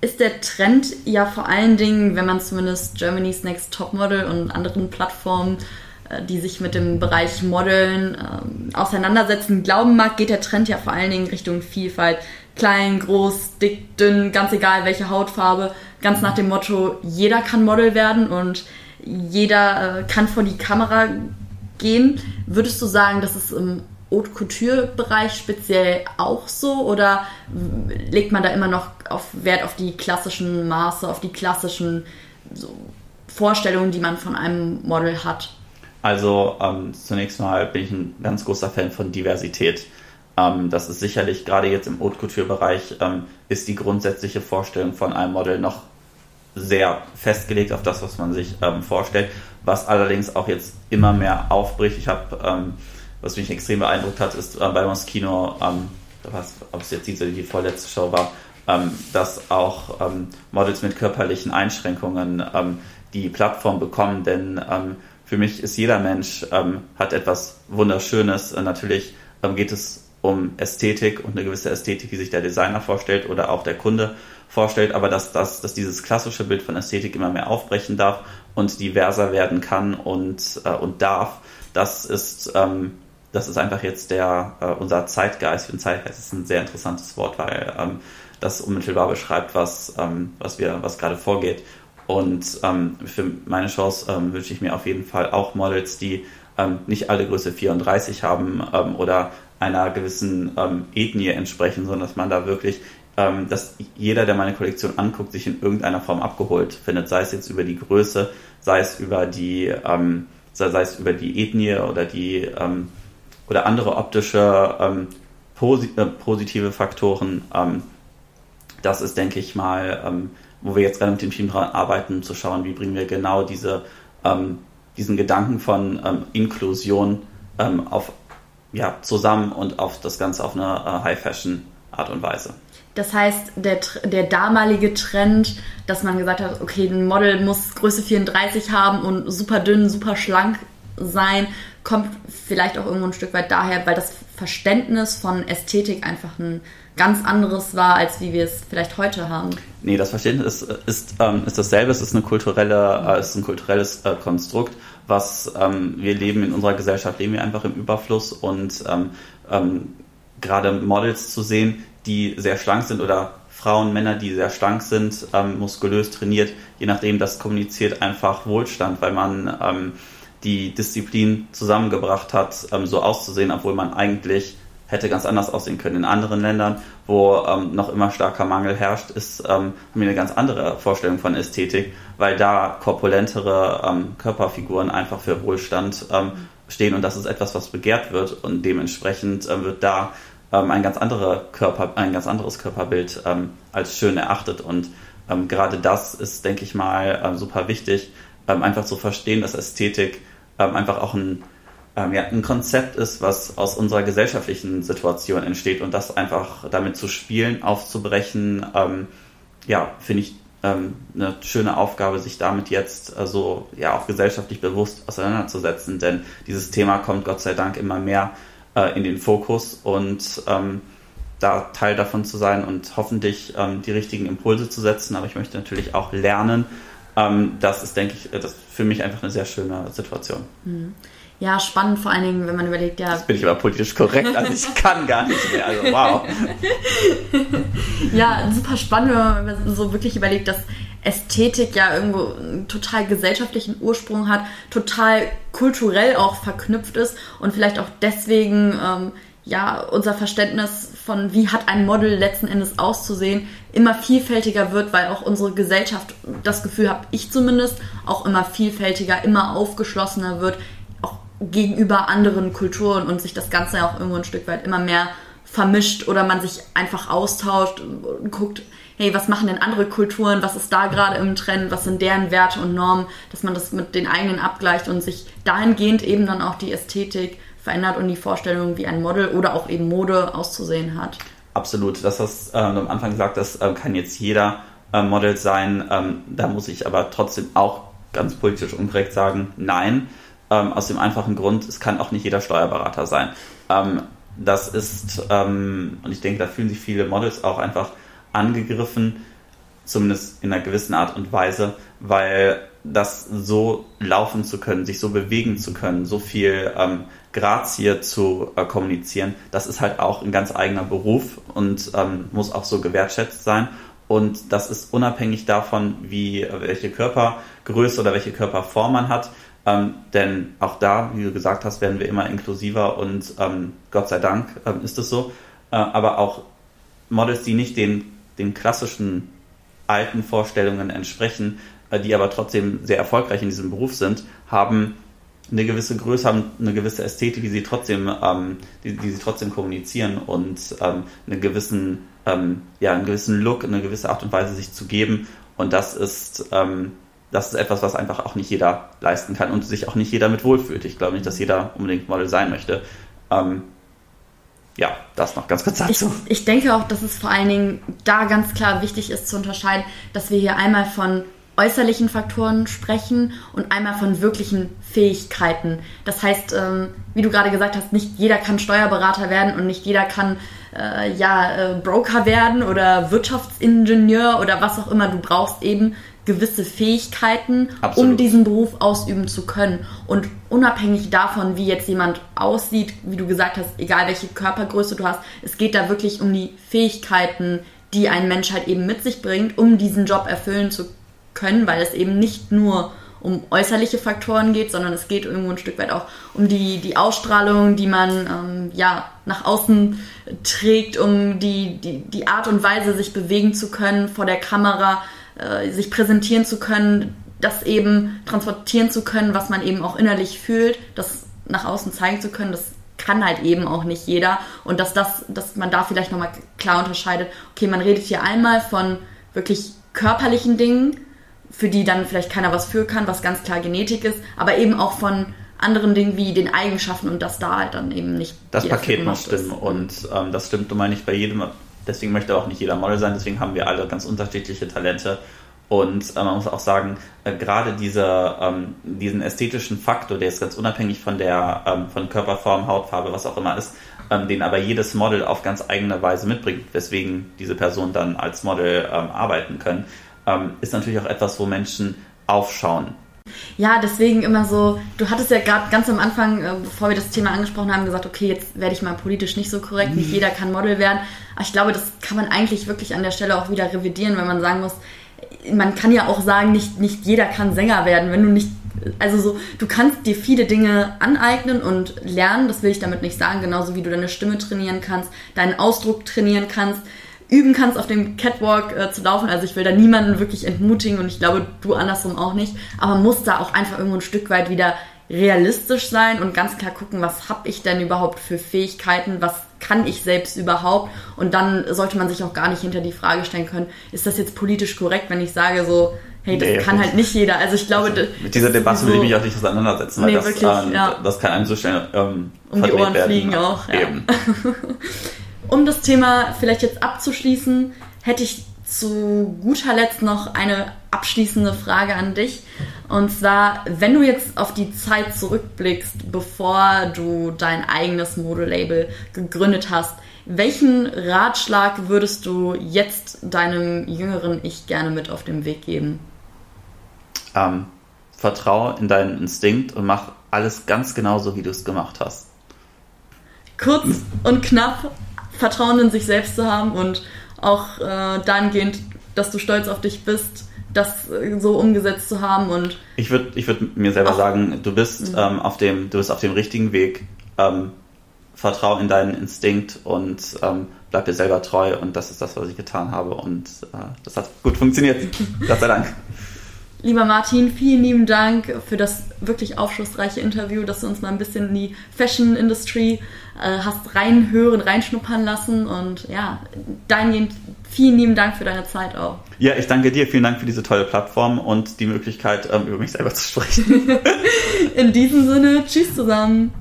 ist der Trend ja vor allen Dingen, wenn man zumindest Germany's Next Topmodel und anderen Plattformen, äh, die sich mit dem Bereich Modeln äh, auseinandersetzen, glauben mag, geht der Trend ja vor allen Dingen Richtung Vielfalt. Klein, groß, dick, dünn, ganz egal welche Hautfarbe. Ganz nach dem Motto, jeder kann Model werden und jeder äh, kann vor die Kamera gehen. Würdest du sagen, dass es im Haute Couture-Bereich speziell auch so oder legt man da immer noch auf Wert auf die klassischen Maße, auf die klassischen so, Vorstellungen, die man von einem Model hat? Also ähm, zunächst mal bin ich ein ganz großer Fan von Diversität. Ähm, das ist sicherlich gerade jetzt im Haute Couture-Bereich ähm, ist die grundsätzliche Vorstellung von einem Model noch sehr festgelegt auf das, was man sich ähm, vorstellt was allerdings auch jetzt immer mehr aufbricht. Ich habe, ähm, was mich extrem beeindruckt hat, ist äh, bei uns Kino, ähm, was, ob es jetzt diese die vorletzte Show war, ähm, dass auch ähm, Models mit körperlichen Einschränkungen ähm, die Plattform bekommen, denn ähm, für mich ist jeder Mensch hat etwas Wunderschönes. Äh, natürlich geht es um Ästhetik und eine gewisse Ästhetik, die sich der Designer vorstellt oder auch der Kunde vorstellt, aber dass, dass, dass dieses klassische Bild von Ästhetik immer mehr aufbrechen darf und diverser werden kann und, äh, und darf, das ist, ähm, das ist einfach jetzt der, äh, unser Zeitgeist. Und Zeitgeist ist ein sehr interessantes Wort, weil ähm, das unmittelbar beschreibt, was, ähm, was, was gerade vorgeht. Und ähm, für meine Chance ähm, wünsche ich mir auf jeden Fall auch Models, die ähm, nicht alle Größe 34 haben ähm, oder einer gewissen ähm, Ethnie entsprechen, sondern dass man da wirklich, ähm, dass jeder, der meine Kollektion anguckt, sich in irgendeiner Form abgeholt findet, sei es jetzt über die Größe, sei es über die, ähm, sei, sei, es über die Ethnie oder die ähm, oder andere optische ähm, posi äh, positive Faktoren. Ähm, das ist, denke ich mal, wo wir jetzt gerade mit dem Team dran arbeiten, zu schauen, wie bringen wir genau diese, diesen Gedanken von Inklusion auf ja, zusammen und auf das Ganze auf eine äh, High-Fashion-Art und Weise. Das heißt, der, der damalige Trend, dass man gesagt hat, okay, ein Model muss Größe 34 haben und super dünn, super schlank sein, kommt vielleicht auch irgendwo ein Stück weit daher, weil das Verständnis von Ästhetik einfach ein ganz anderes war, als wie wir es vielleicht heute haben. Nee, das Verständnis ist, ist, ähm, ist dasselbe, es ist, eine kulturelle, äh, ist ein kulturelles äh, Konstrukt was ähm, wir leben in unserer Gesellschaft, leben wir einfach im Überfluss und ähm, ähm, gerade Models zu sehen, die sehr schlank sind oder Frauen, Männer, die sehr schlank sind, ähm, muskulös trainiert, je nachdem, das kommuniziert einfach Wohlstand, weil man ähm, die Disziplin zusammengebracht hat, ähm, so auszusehen, obwohl man eigentlich hätte ganz anders aussehen können. In anderen Ländern, wo ähm, noch immer starker Mangel herrscht, ist, ähm, haben wir eine ganz andere Vorstellung von Ästhetik, weil da korpulentere ähm, Körperfiguren einfach für Wohlstand ähm, stehen und das ist etwas, was begehrt wird und dementsprechend ähm, wird da ähm, ein, ganz andere Körper, ein ganz anderes Körperbild als schön erachtet und gerade das ist, denke ich mal, super wichtig, einfach zu verstehen, dass Ästhetik einfach auch ein ähm, ja, ein Konzept ist, was aus unserer gesellschaftlichen Situation entsteht und das einfach damit zu spielen, aufzubrechen, ähm, ja, finde ich ähm, eine schöne Aufgabe, sich damit jetzt also ja auch gesellschaftlich bewusst auseinanderzusetzen, denn dieses Thema kommt Gott sei Dank immer mehr äh, in den Fokus und ähm, da Teil davon zu sein und hoffentlich ähm, die richtigen Impulse zu setzen, aber ich möchte natürlich auch lernen. Ähm, das ist, denke ich, das ist für mich einfach eine sehr schöne Situation. Mhm. Ja, spannend vor allen Dingen, wenn man überlegt, ja. Jetzt bin ich aber politisch korrekt, also ich kann gar nicht mehr, also wow. ja, super spannend, wenn man so wirklich überlegt, dass Ästhetik ja irgendwo einen total gesellschaftlichen Ursprung hat, total kulturell auch verknüpft ist und vielleicht auch deswegen ähm, ja unser Verständnis von wie hat ein Model letzten Endes auszusehen immer vielfältiger wird, weil auch unsere Gesellschaft, das Gefühl habe ich zumindest, auch immer vielfältiger, immer aufgeschlossener wird, auch gegenüber anderen Kulturen und sich das Ganze auch irgendwo ein Stück weit immer mehr vermischt oder man sich einfach austauscht und guckt, hey, was machen denn andere Kulturen, was ist da gerade im Trend, was sind deren Werte und Normen, dass man das mit den eigenen abgleicht und sich dahingehend eben dann auch die Ästhetik verändert und die Vorstellung, wie ein Model oder auch eben Mode auszusehen hat. Absolut, das hast äh, am Anfang gesagt, das äh, kann jetzt jeder äh, Model sein. Ähm, da muss ich aber trotzdem auch ganz politisch unkorrekt sagen, nein. Ähm, aus dem einfachen Grund, es kann auch nicht jeder Steuerberater sein. Ähm, das ist, ähm, und ich denke, da fühlen sich viele Models auch einfach angegriffen, zumindest in einer gewissen Art und Weise, weil das so laufen zu können, sich so bewegen zu können, so viel ähm, Grazie zu äh, kommunizieren, das ist halt auch ein ganz eigener Beruf und ähm, muss auch so gewertschätzt sein. Und das ist unabhängig davon, wie welche Körpergröße oder welche Körperform man hat. Ähm, denn auch da, wie du gesagt hast, werden wir immer inklusiver und ähm, Gott sei Dank ähm, ist es so. Äh, aber auch Models, die nicht den den klassischen alten Vorstellungen entsprechen, äh, die aber trotzdem sehr erfolgreich in diesem Beruf sind, haben eine gewisse Größe, haben eine gewisse Ästhetik, die sie trotzdem, ähm, die, die sie trotzdem kommunizieren und ähm, einen gewissen, ähm, ja, einen gewissen Look, eine gewisse Art und Weise sich zu geben. Und das ist, ähm, das ist etwas, was einfach auch nicht jeder leisten kann und sich auch nicht jeder mit wohlfühlt. Ich glaube nicht, dass jeder unbedingt Model sein möchte. Ähm, ja, das noch ganz kurz dazu. Ich, ich denke auch, dass es vor allen Dingen da ganz klar wichtig ist zu unterscheiden, dass wir hier einmal von äußerlichen Faktoren sprechen und einmal von wirklichen Fähigkeiten. Das heißt, ähm, wie du gerade gesagt hast, nicht jeder kann Steuerberater werden und nicht jeder kann äh, ja, äh, Broker werden oder Wirtschaftsingenieur oder was auch immer. Du brauchst eben gewisse Fähigkeiten, Absolut. um diesen Beruf ausüben zu können. Und unabhängig davon, wie jetzt jemand aussieht, wie du gesagt hast, egal welche Körpergröße du hast, es geht da wirklich um die Fähigkeiten, die ein Mensch halt eben mit sich bringt, um diesen Job erfüllen zu können, weil es eben nicht nur um äußerliche Faktoren geht, sondern es geht irgendwo ein Stück weit auch um die, die Ausstrahlung, die man ähm, ja nach außen trägt, um die, die, die Art und Weise, sich bewegen zu können vor der Kamera, äh, sich präsentieren zu können, das eben transportieren zu können, was man eben auch innerlich fühlt, das nach außen zeigen zu können, das kann halt eben auch nicht jeder. Und dass das, dass man da vielleicht nochmal klar unterscheidet, okay, man redet hier einmal von wirklich körperlichen Dingen, für die dann vielleicht keiner was für kann, was ganz klar Genetik ist, aber eben auch von anderen Dingen wie den Eigenschaften und dass da halt dann eben nicht das Paket muss stimmen und ähm, das stimmt nun mal nicht bei jedem Deswegen möchte auch nicht jeder Model sein, deswegen haben wir alle ganz unterschiedliche Talente. Und äh, man muss auch sagen, äh, gerade diese, ähm, diesen ästhetischen Faktor, der ist ganz unabhängig von der ähm, von Körperform, Hautfarbe, was auch immer ist, ähm, den aber jedes Model auf ganz eigene Weise mitbringt, weswegen diese Personen dann als Model ähm, arbeiten können, ähm, ist natürlich auch etwas, wo Menschen aufschauen. Ja, deswegen immer so, du hattest ja gerade ganz am Anfang, äh, bevor wir das Thema angesprochen haben, gesagt, okay, jetzt werde ich mal politisch nicht so korrekt, nicht jeder kann Model werden. Aber ich glaube, das kann man eigentlich wirklich an der Stelle auch wieder revidieren, wenn man sagen muss, man kann ja auch sagen, nicht, nicht jeder kann Sänger werden, wenn du nicht, also so, du kannst dir viele Dinge aneignen und lernen, das will ich damit nicht sagen, genauso wie du deine Stimme trainieren kannst, deinen Ausdruck trainieren kannst üben kannst, auf dem Catwalk äh, zu laufen. Also ich will da niemanden wirklich entmutigen und ich glaube, du andersrum auch nicht. Aber muss da auch einfach irgendwo ein Stück weit wieder realistisch sein und ganz klar gucken, was habe ich denn überhaupt für Fähigkeiten, was kann ich selbst überhaupt und dann sollte man sich auch gar nicht hinter die Frage stellen können, ist das jetzt politisch korrekt, wenn ich sage so, hey, das nee, kann halt nicht jeder. Also ich glaube, also mit dieser Debatte so, will ich mich auch nicht auseinandersetzen, weil nee, das, wirklich, ähm, ja. das kann einem so schnell ähm, um die Ohren werden. fliegen auch. Ja. Um das Thema vielleicht jetzt abzuschließen, hätte ich zu guter Letzt noch eine abschließende Frage an dich. Und zwar, wenn du jetzt auf die Zeit zurückblickst, bevor du dein eigenes Modelabel gegründet hast, welchen Ratschlag würdest du jetzt deinem jüngeren Ich gerne mit auf den Weg geben? Ähm, vertraue in deinen Instinkt und mach alles ganz genauso, wie du es gemacht hast. Kurz und knapp Vertrauen in sich selbst zu haben und auch äh, dahingehend, dass du stolz auf dich bist, das äh, so umgesetzt zu haben und ich würde ich würd mir selber auch, sagen, du bist mhm. ähm, auf dem du bist auf dem richtigen Weg. Ähm, vertrau in deinen Instinkt und ähm, bleib dir selber treu und das ist das, was ich getan habe und äh, das hat gut funktioniert. Gott sei Dank. Lieber Martin, vielen lieben Dank für das wirklich aufschlussreiche Interview, dass du uns mal ein bisschen in die Fashion Industry äh, hast reinhören, reinschnuppern lassen und ja, dahingehend vielen lieben Dank für deine Zeit auch. Ja, ich danke dir. Vielen Dank für diese tolle Plattform und die Möglichkeit, ähm, über mich selber zu sprechen. in diesem Sinne, tschüss zusammen.